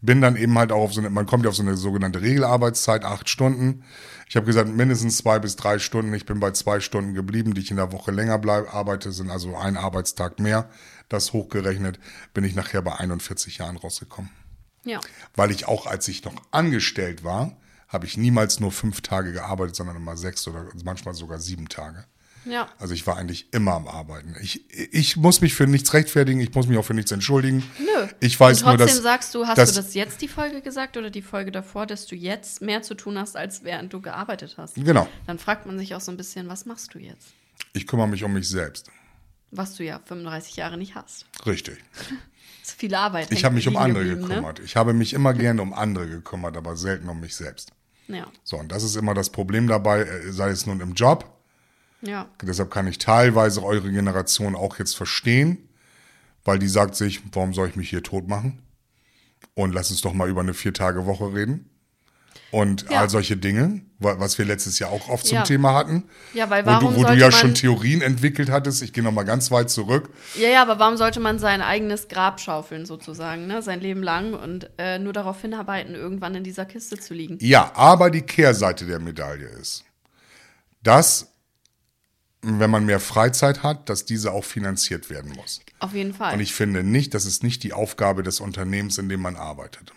bin dann eben halt auch auf so eine, man kommt ja auf so eine sogenannte Regelarbeitszeit, acht Stunden. Ich habe gesagt, mindestens zwei bis drei Stunden. Ich bin bei zwei Stunden geblieben, die ich in der Woche länger bleib, arbeite, sind also ein Arbeitstag mehr. Das hochgerechnet bin ich nachher bei 41 Jahren rausgekommen. Ja. Weil ich auch, als ich noch angestellt war, habe ich niemals nur fünf Tage gearbeitet, sondern immer sechs oder manchmal sogar sieben Tage. Ja. Also ich war eigentlich immer am Arbeiten. Ich, ich muss mich für nichts rechtfertigen, ich muss mich auch für nichts entschuldigen. Nö. Ich weiß und nur, trotzdem dass. sagst du, hast dass, du das jetzt die Folge gesagt oder die Folge davor, dass du jetzt mehr zu tun hast, als während du gearbeitet hast? Genau. Dann fragt man sich auch so ein bisschen, was machst du jetzt? Ich kümmere mich um mich selbst. Was du ja 35 Jahre nicht hast. Richtig. Das ist viel Arbeit. Ich habe mich um andere geblieben, ne? gekümmert. Ich habe mich immer gerne um andere gekümmert, aber selten um mich selbst. Ne? So, und das ist immer das Problem dabei, äh, sei es nun im Job. Ja. Ja. Deshalb kann ich teilweise eure Generation auch jetzt verstehen, weil die sagt sich, warum soll ich mich hier tot machen? Und lass uns doch mal über eine Vier-Tage-Woche reden. Und Ja. all solche Dinge, wa- was wir letztes Jahr auch oft zum Ja. Thema hatten. Ja, weil wo warum du, wo du ja schon Theorien entwickelt hattest. Ich gehe noch mal ganz weit zurück. Ja, ja, aber warum sollte man sein eigenes Grab schaufeln, sozusagen, ne? sein Leben lang und äh, nur darauf hinarbeiten, irgendwann in dieser Kiste zu liegen? Ja, aber die Kehrseite der Medaille ist, dass, wenn man mehr Freizeit hat, dass diese auch finanziert werden muss. Auf jeden Fall. Und ich finde nicht, das ist nicht die Aufgabe des Unternehmens, in dem man arbeitet.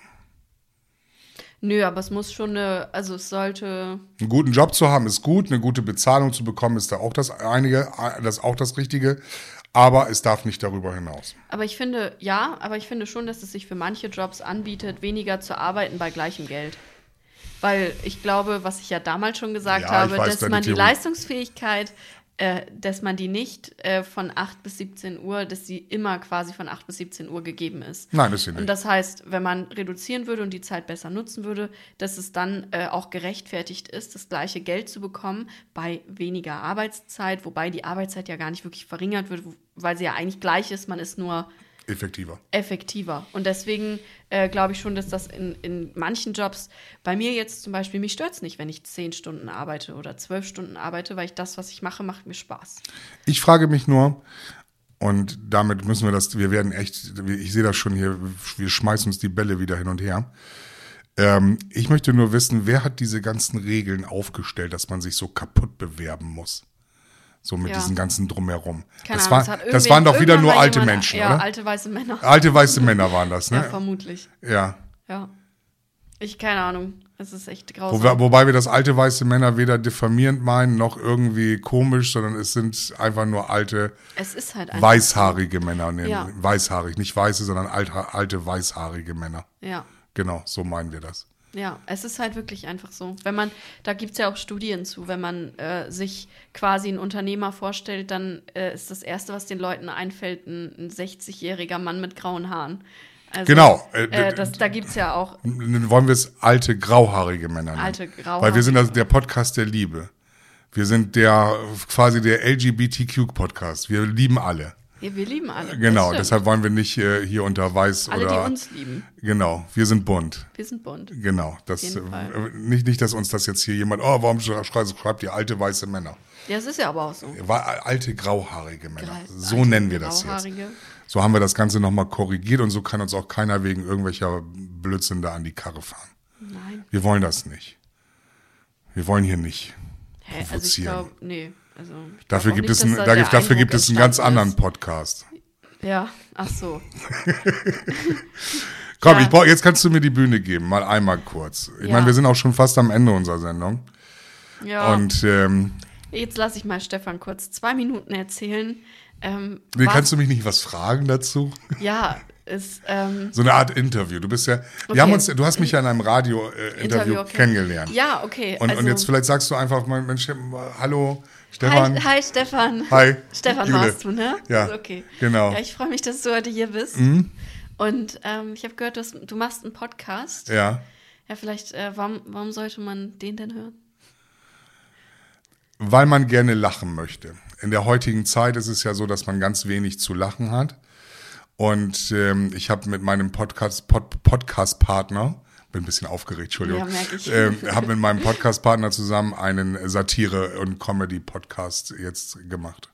Nö, aber es muss schon eine, also es sollte, Einen guten Job zu haben ist gut, eine gute Bezahlung zu bekommen ist da auch das einige, das auch das Richtige, aber es darf nicht darüber hinaus. aber ich finde, ja, aber ich finde schon, dass es sich für manche Jobs anbietet, weniger zu arbeiten bei gleichem Geld. Weil ich glaube, was ich ja damals schon gesagt Ja, habe, dass man die. Leistungsfähigkeit, äh, dass man die nicht äh, von 8 bis 17 Uhr, dass sie immer quasi von 8 bis 17 Uhr gegeben ist. Nein, ist sie nicht. Und das heißt, wenn man reduzieren würde und die Zeit besser nutzen würde, dass es dann äh, auch gerechtfertigt ist, das gleiche Geld zu bekommen bei weniger Arbeitszeit, wobei die Arbeitszeit ja gar nicht wirklich verringert wird, weil sie ja eigentlich gleich ist, man ist nur Effektiver. effektiver. Und deswegen äh, glaube ich schon, dass das in, in manchen Jobs, bei mir jetzt zum Beispiel, mich stört es nicht, wenn ich 10 Stunden arbeite oder 12 Stunden arbeite, weil ich das, was ich mache, macht mir Spaß. Ich frage mich nur, und damit müssen wir das, wir werden echt, ich sehe das schon hier, wir schmeißen uns die Bälle wieder hin und her. Ähm, ich möchte nur wissen, wer hat diese ganzen Regeln aufgestellt, dass man sich so kaputt bewerben muss? So mit Ja. diesen ganzen Drumherum. Keine das, Ahnung, war, das irgendwen- waren doch wieder nur alte jemand- Menschen, ja, oder? alte weiße Männer. Alte weiße Männer waren das, Ja, ne? vermutlich. Ja. Ja. Ich, keine Ahnung. Es ist echt Wo, grausam. wir- wobei wir das alte weiße Männer weder diffamierend meinen, noch irgendwie komisch, sondern es sind einfach nur alte, es ist halt einfach. weißhaarige Männer. Nee, Ja. Weißhaarig, nicht weiße, sondern alte, alte weißhaarige Männer. Ja. Genau, so meinen wir das. Ja, es ist halt wirklich einfach so. Wenn man, da gibt es ja auch Studien zu, wenn man äh, sich quasi einen Unternehmer vorstellt, dann äh, ist das Erste, was den Leuten einfällt, ein, ein 60-jähriger Mann mit grauen Haaren. Also, Genau, äh, Äh, das, da gibt es ja auch. Wollen wir es alte, grauhaarige Männer nennen? Alte, grauhaarige Weil wir sind das, der Podcast der Liebe. Wir sind der quasi der LGBTQ-Podcast. Wir lieben alle. Ja, wir lieben alle. Genau, Das stimmt. deshalb wollen wir nicht äh, hier unter weiß Alle, oder. die uns lieben. Genau, wir sind bunt. Wir sind bunt. Genau, das äh, nicht nicht, dass uns das jetzt hier jemand. Oh, warum sch- schreibt, schreibt ihr alte weiße Männer? Ja, es ist ja aber auch so. War alte grauhaarige Männer. Grau- so alte nennen wir das jetzt. Grauhaarige. So haben wir das Ganze nochmal korrigiert und so kann uns auch keiner wegen irgendwelcher Blödsinn da an die Karre fahren. Nein. Wir wollen das nicht. Wir wollen hier nicht. Hä, also ich provozieren. glaube, nee. Also Dafür gibt, nicht, es einen, dass da, gibt- dafür gibt es einen ganz entstanden anderen Podcast. ist. Ja, ach so. Komm, Ja. ich brauch, jetzt kannst du mir die Bühne geben, mal einmal kurz. Ich Ja. meine, wir sind auch schon fast am Ende unserer Sendung. Ja. Und ähm, Jetzt lasse ich mal Stefan kurz zwei Minuten erzählen. Ähm, nee, kannst du mich nicht was fragen dazu? Ja, ist, ähm, So eine Art Interview. Du bist ja, Okay. wir haben uns, du hast mich ja in einem Radio-Interview äh, Interview okay. kennengelernt. Ja, okay. Und, also, und jetzt vielleicht sagst du einfach mal, Mensch, hallo, Stefan. Hi, hi Stefan. Hi, Stefan Jule. warst du, ne? Ja, Ist Okay. genau. Mhm. Ja, ich freue mich, dass du heute hier bist. Und ähm, ich habe gehört, du, hast, du machst einen Podcast. Ja. Ja, vielleicht, äh, warum, warum sollte man den denn hören? Weil man gerne lachen möchte. In der heutigen Zeit ist es ja so, dass man ganz wenig zu lachen hat. Und ähm, ich habe mit meinem Podcast, Pod, Podcast-Partner, bin ein bisschen aufgeregt, Entschuldigung, Ja, ähm, habe mit meinem Podcast-Partner zusammen einen Satire- und Comedy-Podcast jetzt gemacht.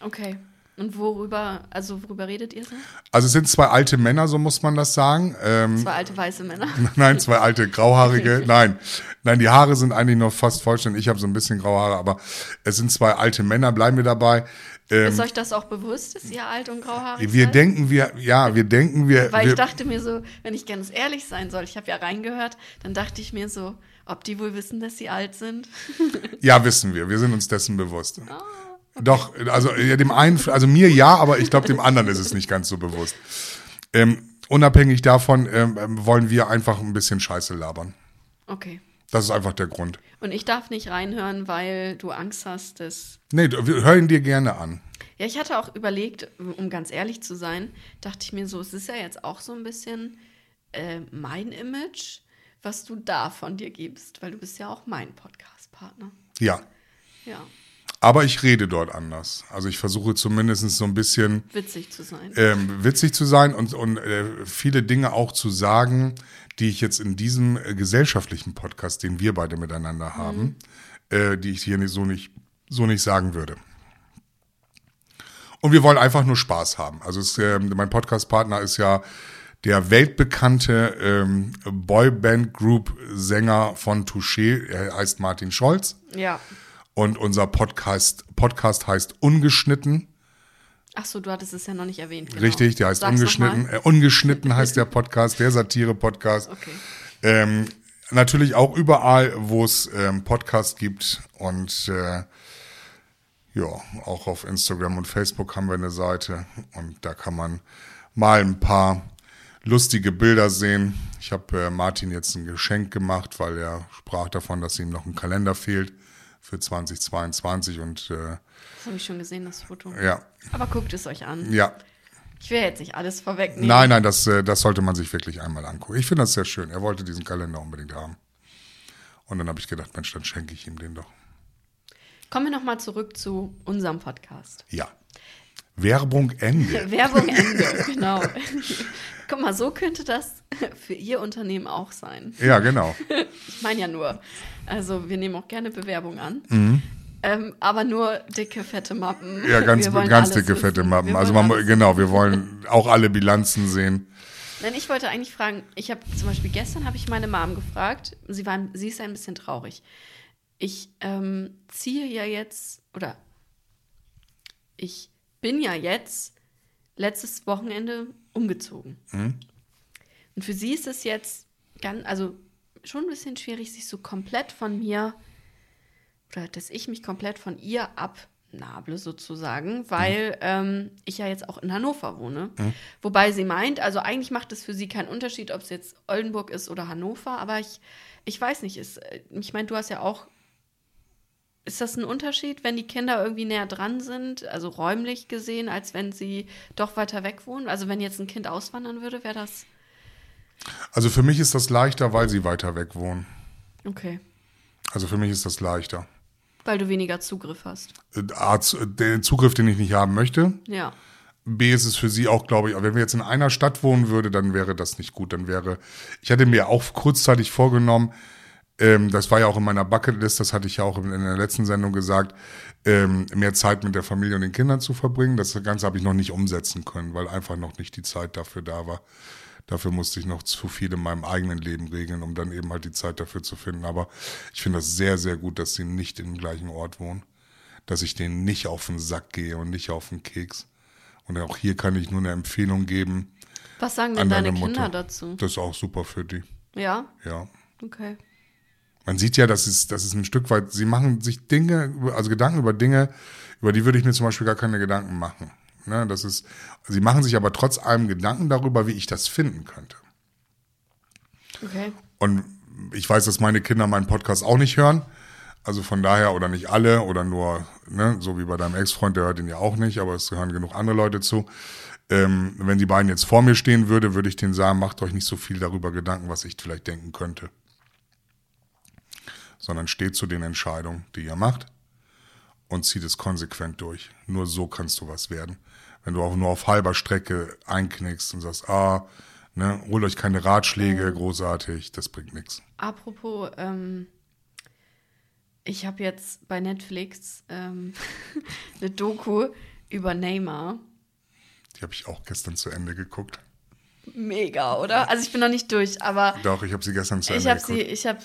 Okay. Und worüber, also worüber redet ihr so? Also es sind zwei alte Männer, so muss man das sagen. Ähm, Zwei alte weiße Männer. Nein, zwei alte grauhaarige. Nein, nein, die Haare sind eigentlich noch fast vollständig. Ich habe so ein bisschen graue Haare, aber es sind zwei alte Männer. Bleiben wir dabei. Ähm, Ist euch das auch bewusst, dass ihr alt und grauhaarig wir seid? denken, wir, ja, wir denken, wir. Weil wir ich dachte mir so, wenn ich ganz ehrlich sein soll, ich habe ja reingehört, dann dachte ich mir so, ob die wohl wissen, dass sie alt sind. ja, wissen wir. Wir sind uns dessen bewusst. Ah, Doch, also ja, dem einen, also mir ja, aber ich glaube, dem anderen ist es nicht ganz so bewusst. Ähm, unabhängig davon ähm, wollen wir einfach ein bisschen Scheiße labern. Okay. Das ist einfach der Grund. Und ich darf nicht reinhören, weil du Angst hast, dass. Nee, wir hören dir gerne an. Ja, ich hatte auch überlegt, um ganz ehrlich zu sein, dachte ich mir so, es ist ja jetzt auch so ein bisschen äh, mein Image, was du da von dir gibst, weil du bist ja auch mein Podcast-Partner. Ja. Ja, Aber ich rede dort anders. Also ich versuche zumindest so ein bisschen witzig zu sein. ähm, witzig zu sein und, und äh, viele Dinge auch zu sagen, die ich jetzt in diesem äh, gesellschaftlichen Podcast, den wir beide miteinander haben, äh, die ich hier nicht, so, nicht, so nicht sagen würde. Und wir wollen einfach nur Spaß haben. Also es, ähm, mein Podcast-Partner ist ja der weltbekannte ähm, Boyband-Group-Sänger von Touché. Er heißt Martin Scholz. ja. Und unser Podcast, Podcast heißt Ungeschnitten. Ach so, du hattest es ja noch nicht erwähnt. Genau. Richtig, der heißt Sag's Ungeschnitten. Äh, Ungeschnitten heißt der Podcast, der Satire-Podcast. Okay. Ähm, natürlich auch überall, wo es ähm, Podcasts gibt. Und äh, ja, auch auf Instagram und Facebook haben wir eine Seite. Und da kann man mal ein paar lustige Bilder sehen. Ich habe äh, Martin jetzt ein Geschenk gemacht, weil er sprach davon, dass ihm noch ein Kalender fehlt für 2022. Und äh, habe ich schon gesehen, das Foto. ja, Aber guckt es euch an. ja, Ich will jetzt nicht alles vorwegnehmen. Nein, nein, das, äh, das sollte man sich wirklich einmal angucken. Ich finde das sehr schön. Er wollte diesen Kalender unbedingt haben. Und dann habe ich gedacht, Mensch, dann schenke ich ihm den doch. Kommen wir nochmal zurück zu unserem Podcast. Ja. Werbung Ende. Werbung Ende, genau. Guck mal, so könnte das für Ihr Unternehmen auch sein. Ja, genau. Ich meine ja nur, also wir nehmen auch gerne Bewerbung an. Mhm. Ähm, aber nur dicke, fette Mappen. Ja, ganz, ganz dicke, fette wissen. Mappen. Wir Also man, genau, wir wollen auch alle Bilanzen sehen. Nein, ich wollte eigentlich fragen, ich habe zum Beispiel gestern habe ich meine Mom gefragt, sie, war, sie ist ein bisschen traurig. Ich ähm, ziehe ja jetzt, oder ich bin ja jetzt letztes Wochenende umgezogen. Und für sie ist es jetzt ganz, also schon ein bisschen schwierig, sich so komplett von mir, oder dass ich mich komplett von ihr abnable sozusagen, weil ähm, ich ja jetzt auch in Hannover wohne. Wobei sie meint, also eigentlich macht es für sie keinen Unterschied, ob es jetzt Oldenburg ist oder Hannover, aber ich, ich weiß nicht, ist, äh, ich meine, du hast ja auch, ist das ein Unterschied, wenn die Kinder irgendwie näher dran sind, also räumlich gesehen, als wenn sie doch weiter weg wohnen? Also wenn jetzt ein Kind auswandern würde, wäre das, Also für mich ist das leichter, weil sie weiter weg wohnen. okay, Also für mich ist das leichter. Weil du weniger Zugriff hast. Äh, Arzt, äh, Den Zugriff, den ich nicht haben möchte, Ja. B ist es für sie auch, glaube ich, wenn wir jetzt in einer Stadt wohnen würde, dann wäre das nicht gut. Dann wäre, ich hatte mir auch kurzzeitig vorgenommen, ähm, das war ja auch in meiner Bucketlist, das hatte ich ja auch in, in der letzten Sendung gesagt, ähm, mehr Zeit mit der Familie und den Kindern zu verbringen. Das Ganze habe ich noch nicht umsetzen können, weil einfach noch nicht die Zeit dafür da war. Dafür musste ich noch zu viel in meinem eigenen Leben regeln, um dann eben halt die Zeit dafür zu finden. Aber ich finde das sehr, sehr gut, dass sie nicht im gleichen Ort wohnen. Dass ich denen nicht auf den Sack gehe und nicht auf den Keks. Und auch hier kann ich nur eine Empfehlung geben. Was sagen denn deine Kinder Mutter. dazu? Das ist auch super für die. Ja? Ja. Okay. Man sieht ja, dass es, das ist ein Stück weit, sie machen sich Dinge, also Gedanken über Dinge, über die würde ich mir zum Beispiel gar keine Gedanken machen. Ne, das ist, sie machen sich aber trotz allem Gedanken darüber, wie ich das finden könnte. Okay. Und ich weiß, dass meine Kinder meinen Podcast auch nicht hören. Also von daher, oder nicht alle, oder nur, ne, so wie bei deinem Ex-Freund, der hört ihn ja auch nicht, aber es gehören genug andere Leute zu. Ähm, wenn die beiden jetzt vor mir stehen würde, würde ich denen sagen, macht euch nicht so viel darüber Gedanken, was ich vielleicht denken könnte. Sondern steht zu den Entscheidungen, die ihr macht und zieht es konsequent durch. Nur so kannst du was werden. Wenn du auch nur auf halber Strecke einknickst und sagst, ah, ne, holt euch keine Ratschläge, großartig, das bringt nichts. Apropos, ähm, ich habe jetzt bei Netflix ähm, eine Doku über Neymar. Die habe ich auch gestern zu Ende geguckt. Mega, oder? Also ich bin noch nicht durch, aber Doch, ich habe sie gestern zu ich Ende habe sie, geguckt. ich habe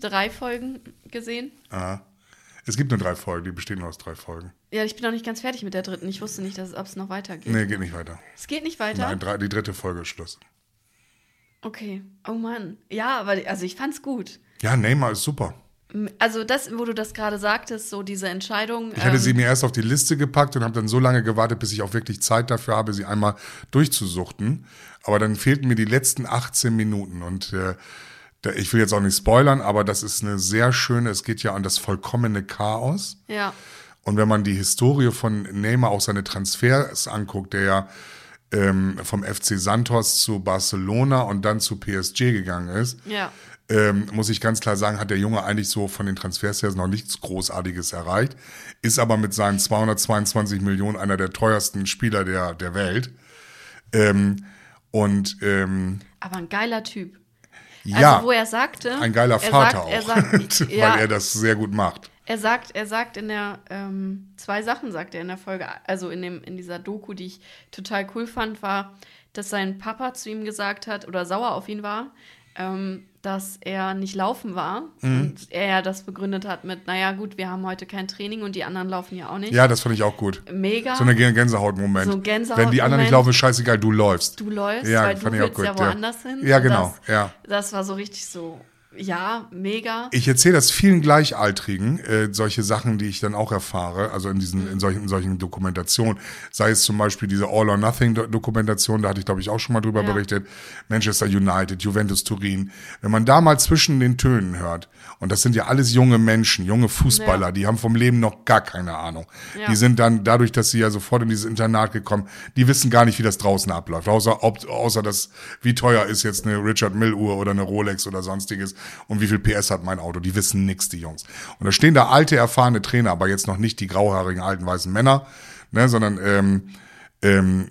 drei Folgen gesehen. Aha. Es gibt nur drei Folgen, die bestehen nur aus drei Folgen. Ja, ich bin noch nicht ganz fertig mit der dritten. Ich wusste nicht, dass ob es noch weitergeht. Nee, geht nicht weiter. Es geht nicht weiter. Nein, drei, die dritte Folge ist Schluss. Okay. Oh Mann. Ja, aber also ich fand's gut. Ja, Neymar ist super. Also das, wo du das gerade sagtest, so diese Entscheidung. Ich hatte ähm, sie mir erst auf die Liste gepackt und habe dann so lange gewartet, bis ich auch wirklich Zeit dafür habe, sie einmal durchzusuchten. Aber dann fehlten mir die letzten 18 Minuten und äh, ich will jetzt auch nicht spoilern, aber das ist eine sehr schöne, es geht ja an das vollkommene Chaos. Ja. Und wenn man die Historie von Neymar, auch seine Transfers anguckt, der ja ähm, vom FC Santos zu Barcelona und dann zu PSG gegangen ist, Ja. ähm, muss ich ganz klar sagen, hat der Junge eigentlich so von den Transfers her noch nichts Großartiges erreicht, ist aber mit seinen 222 Millionen einer der teuersten Spieler der, der Welt. Ähm, und ähm, Aber ein geiler Typ. Ja, Also wo er sagte. ein geiler er Vater sagt, Er auch, sagt, ja, weil er das sehr gut macht. Er sagt, er sagt in der, ähm, zwei Sachen sagt er in der Folge, also in, dem, in dieser Doku, die ich total cool fand, war, dass sein Papa zu ihm gesagt hat, oder sauer auf ihn war, ähm, dass er nicht laufen war. Mhm. Und er ja das begründet hat mit, naja gut, wir haben heute kein Training und die anderen laufen ja auch nicht. Ja, das fand ich auch gut. Mega. So eine Gänsehautmoment. So ein Gänsehautmoment. Wenn die anderen nicht laufen, ist scheißeigal, du läufst. du läufst, Ja, weil du ich auch willst gut, ja ja. woanders hin. Ja, genau, Das, ja. das war so richtig so, ja, mega. Ich erzähle das vielen Gleichaltrigen, äh, solche Sachen, die ich dann auch erfahre, also in diesen, in solchen, in solchen Dokumentationen. Sei es zum Beispiel diese All or Nothing Do- Dokumentation, da hatte ich glaube ich auch schon mal drüber Ja. berichtet. Manchester United, Juventus Turin. Wenn man da mal zwischen den Tönen hört, und das sind ja alles junge Menschen, junge Fußballer, Ja. die haben vom Leben noch gar keine Ahnung. Ja. Die sind dann, dadurch, dass sie ja sofort in dieses Internat gekommen, die wissen gar nicht, wie das draußen abläuft. Außer, ob, außer dass, wie teuer ist jetzt eine Richard Mill Uhr oder eine Rolex oder sonstiges und wie viel PS hat mein Auto. Die wissen nix, die Jungs. Und da stehen da alte, erfahrene Trainer, aber jetzt noch nicht die grauhaarigen alten weißen Männer, ne, sondern ähm, ähm,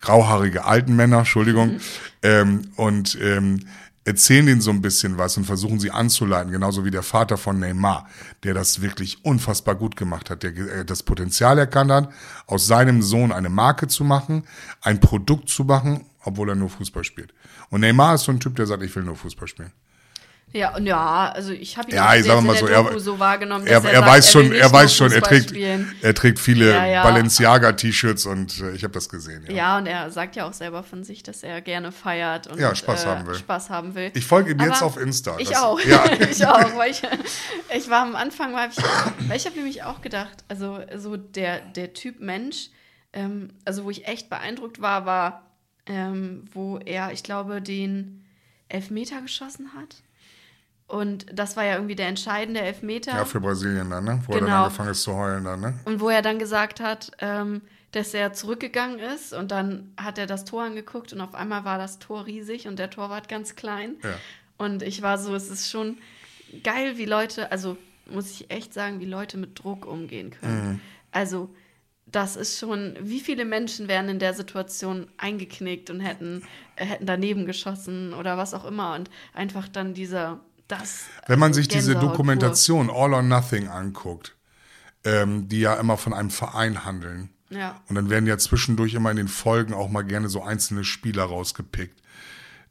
grauhaarige alten Männer, Entschuldigung, ähm, und ähm, erzählen denen so ein bisschen was und versuchen sie anzuleiten, genauso wie der Vater von Neymar, der das wirklich unfassbar gut gemacht hat, der äh, das Potenzial erkannt hat, aus seinem Sohn eine Marke zu machen, ein Produkt zu machen, obwohl er nur Fußball spielt. Und Neymar ist so ein Typ, der sagt, ich will nur Fußball spielen. Ja, ja, also ich habe ihn Ja, ich sag jetzt mal so, er, so wahrgenommen, er, dass er, sagt, weiß schon, er weiß schon, er trägt, spielen. er trägt viele Ja, ja. Balenciaga-T-Shirts und äh, ich habe das gesehen. Ja. Ja, und er sagt ja auch selber von sich, dass er gerne feiert und Ja, Spaß äh, haben will. Spaß haben will. Ich folge ihm jetzt Aber auf Insta. Ich Das- auch. Ja. ich auch, weil ich, ich war am Anfang, war ich, weil ich habe nämlich auch gedacht, also so der, der Typ Mensch, ähm, also wo ich echt beeindruckt war, war, ähm, wo er, ich glaube, den Elfmeter geschossen hat. Und das war ja irgendwie der entscheidende Elfmeter. Ja, für Brasilien dann, ne? Wo er dann Genau. angefangen ist zu heulen dann, ne? Und wo er dann gesagt hat, ähm, dass er zurückgegangen ist und dann hat er das Tor angeguckt und auf einmal war das Tor riesig und der Torwart ganz klein. Ja. Und ich war so, es ist schon geil, wie Leute, also muss ich echt sagen, wie Leute mit Druck umgehen können. Mhm. Also das ist schon, wie viele Menschen wären in der Situation eingeknickt und hätten, äh, hätten daneben geschossen oder was auch immer und einfach dann dieser, das. Wenn man sich diese Gänsehaut pur. Dokumentation All or Nothing anguckt, ähm, die ja immer von einem Verein handeln, Ja. und dann werden ja zwischendurch immer in den Folgen auch mal gerne so einzelne Spieler rausgepickt.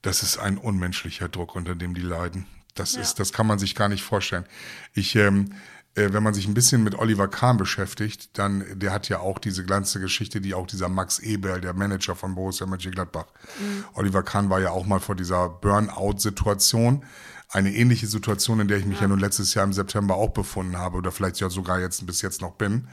Das ist ein unmenschlicher Druck, unter dem die leiden. Das Ja. ist, das kann man sich gar nicht vorstellen. Ich, ähm, äh, wenn man sich ein bisschen mit Oliver Kahn beschäftigt, dann, der hat ja auch diese ganze Geschichte, die auch dieser Max Eberl, der Manager von Borussia Mönchengladbach. Oliver Kahn war ja auch mal vor dieser Burnout-Situation. Eine ähnliche Situation, in der ich mich ja. nun letztes Jahr im September auch befunden habe oder vielleicht ja sogar jetzt bis jetzt noch bin,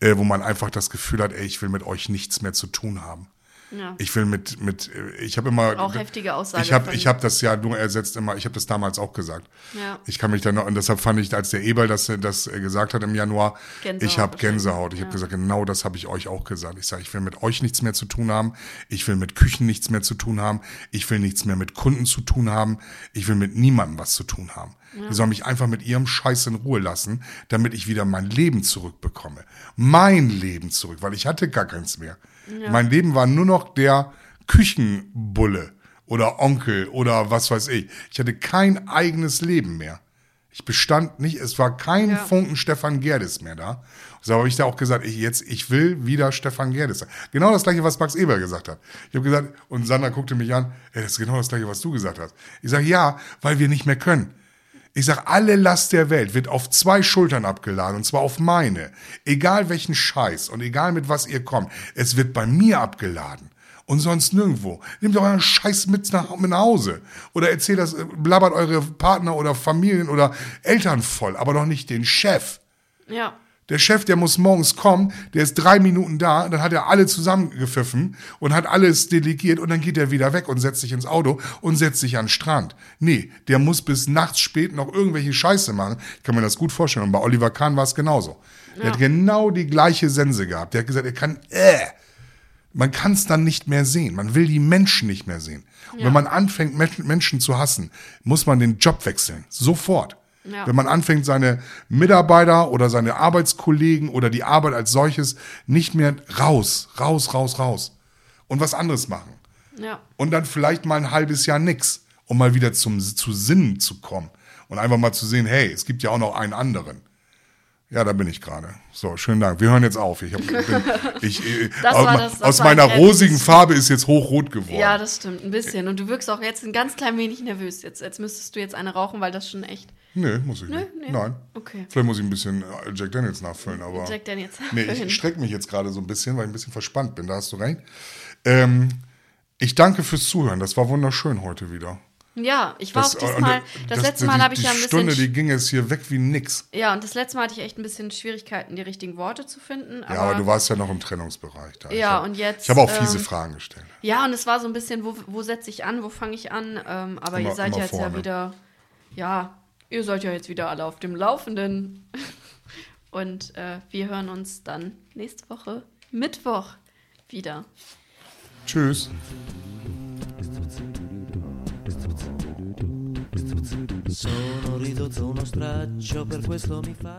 äh, wo man einfach das Gefühl hat, ey, ich will mit euch nichts mehr zu tun haben. Ja. Ich will mit, mit, äh, ich habe immer. Auch heftige Aussage Ich habe hab das ja nur ersetzt immer, ich habe das damals auch gesagt. Ja. Ich kann mich dann noch, und deshalb fand ich, als der Eberl das, das äh, gesagt hat im Januar, Gänsehaut ich habe. Gänsehaut. Ich habe gesagt, genau das habe ich euch auch gesagt. Ich sage, ich will mit euch nichts mehr zu tun haben. Ich will mit Küchen nichts mehr zu tun haben. Ich will nichts mehr mit Kunden zu tun haben. Ich will mit niemandem was zu tun haben. Die sollen mich einfach mit ihrem Scheiß in Ruhe lassen, damit ich wieder mein Leben zurückbekomme. Mein Leben zurück, weil ich hatte gar keins mehr. Mein Leben war nur noch der Küchenbulle oder Onkel oder was weiß ich. Ich hatte kein eigenes Leben mehr. Ich bestand nicht, es war kein Ja. Funken Stefan Gerdes mehr da. So habe ich da auch gesagt, ich jetzt, ich will wieder Stefan Gerdes sein. Genau das gleiche, was Max Eber gesagt hat. Ich habe gesagt, und Sandra guckte mich an, ey, das ist genau das gleiche, was du gesagt hast. Ich sage, ja, weil wir nicht mehr können. Ich sag, alle Last der Welt wird auf zwei Schultern abgeladen, und zwar auf meine. Egal welchen Scheiß und egal mit was ihr kommt, es wird bei mir abgeladen. Und sonst nirgendwo. Nehmt euren Scheiß mit nach, mit nach Hause. Oder erzählt das, äh, blabbert eure Partner oder Familien oder Eltern voll, aber doch nicht den Chef. Ja. Der Chef, der muss morgens kommen, der ist drei Minuten da, dann hat er alle zusammengepfiffen und hat alles delegiert und dann geht er wieder weg und setzt sich ins Auto und setzt sich an den Strand. Nee, der muss bis nachts spät noch irgendwelche Scheiße machen. Ich kann mir das gut vorstellen. Und bei Oliver Kahn war es genauso. Der hat genau die gleiche Sense gehabt. Der hat gesagt, er kann, äh, man kann es dann nicht mehr sehen. Man will die Menschen nicht mehr sehen. Und wenn man anfängt, Men- Menschen zu hassen, muss man den Job wechseln. Sofort. Ja. Wenn man anfängt, seine Mitarbeiter oder seine Arbeitskollegen oder die Arbeit als solches nicht mehr raus, raus, raus, raus und was anderes machen. Ja. Und dann vielleicht mal ein halbes Jahr nix, um mal wieder zum, zu Sinnen zu kommen und einfach mal zu sehen, hey, es gibt ja auch noch einen anderen. Ja, da bin ich gerade. So, schönen Dank. Wir hören jetzt auf. Ich hab, bin, ich, äh, aus, war das- aus meiner rosigen Farbe ist jetzt hochrot geworden. Ja, das stimmt, ein bisschen. Und du wirkst auch jetzt ein ganz klein wenig nervös. Jetzt, jetzt müsstest du jetzt eine rauchen, weil das schon echt. Nee, muss ich nicht. nee. Nein. Okay. Vielleicht muss ich ein bisschen äh, Jack Daniels nachfüllen, aber. Jack Daniels Nee, ich strecke mich jetzt gerade so ein bisschen, weil ich ein bisschen verspannt bin. Da hast du recht. Ähm, ich danke fürs Zuhören. Das war wunderschön heute wieder. Ja, ich war auch äh, diesmal. Das, äh, letzte die- Mal habe ich die ja ein bisschen. Stunde, die ging jetzt hier weg wie nix. ja, und das letzte Mal hatte ich echt ein bisschen Schwierigkeiten, die richtigen Worte zu finden. Aber, Ja, aber du warst ja noch im Trennungsbereich da. Ich Ja, hab- und jetzt, Ich habe auch fiese ähm, Fragen gestellt. Ja, und es war so ein bisschen, wo, wo setze ich an, wo fange ich an? Ähm, aber Immer- ihr seid ja jetzt vorne. ja wieder, ja, ihr seid ja jetzt wieder alle auf dem Laufenden. Und äh, wir hören uns dann nächste Woche Mittwoch wieder. Tschüss. Sono ridotto uno straccio, per questo mi fa...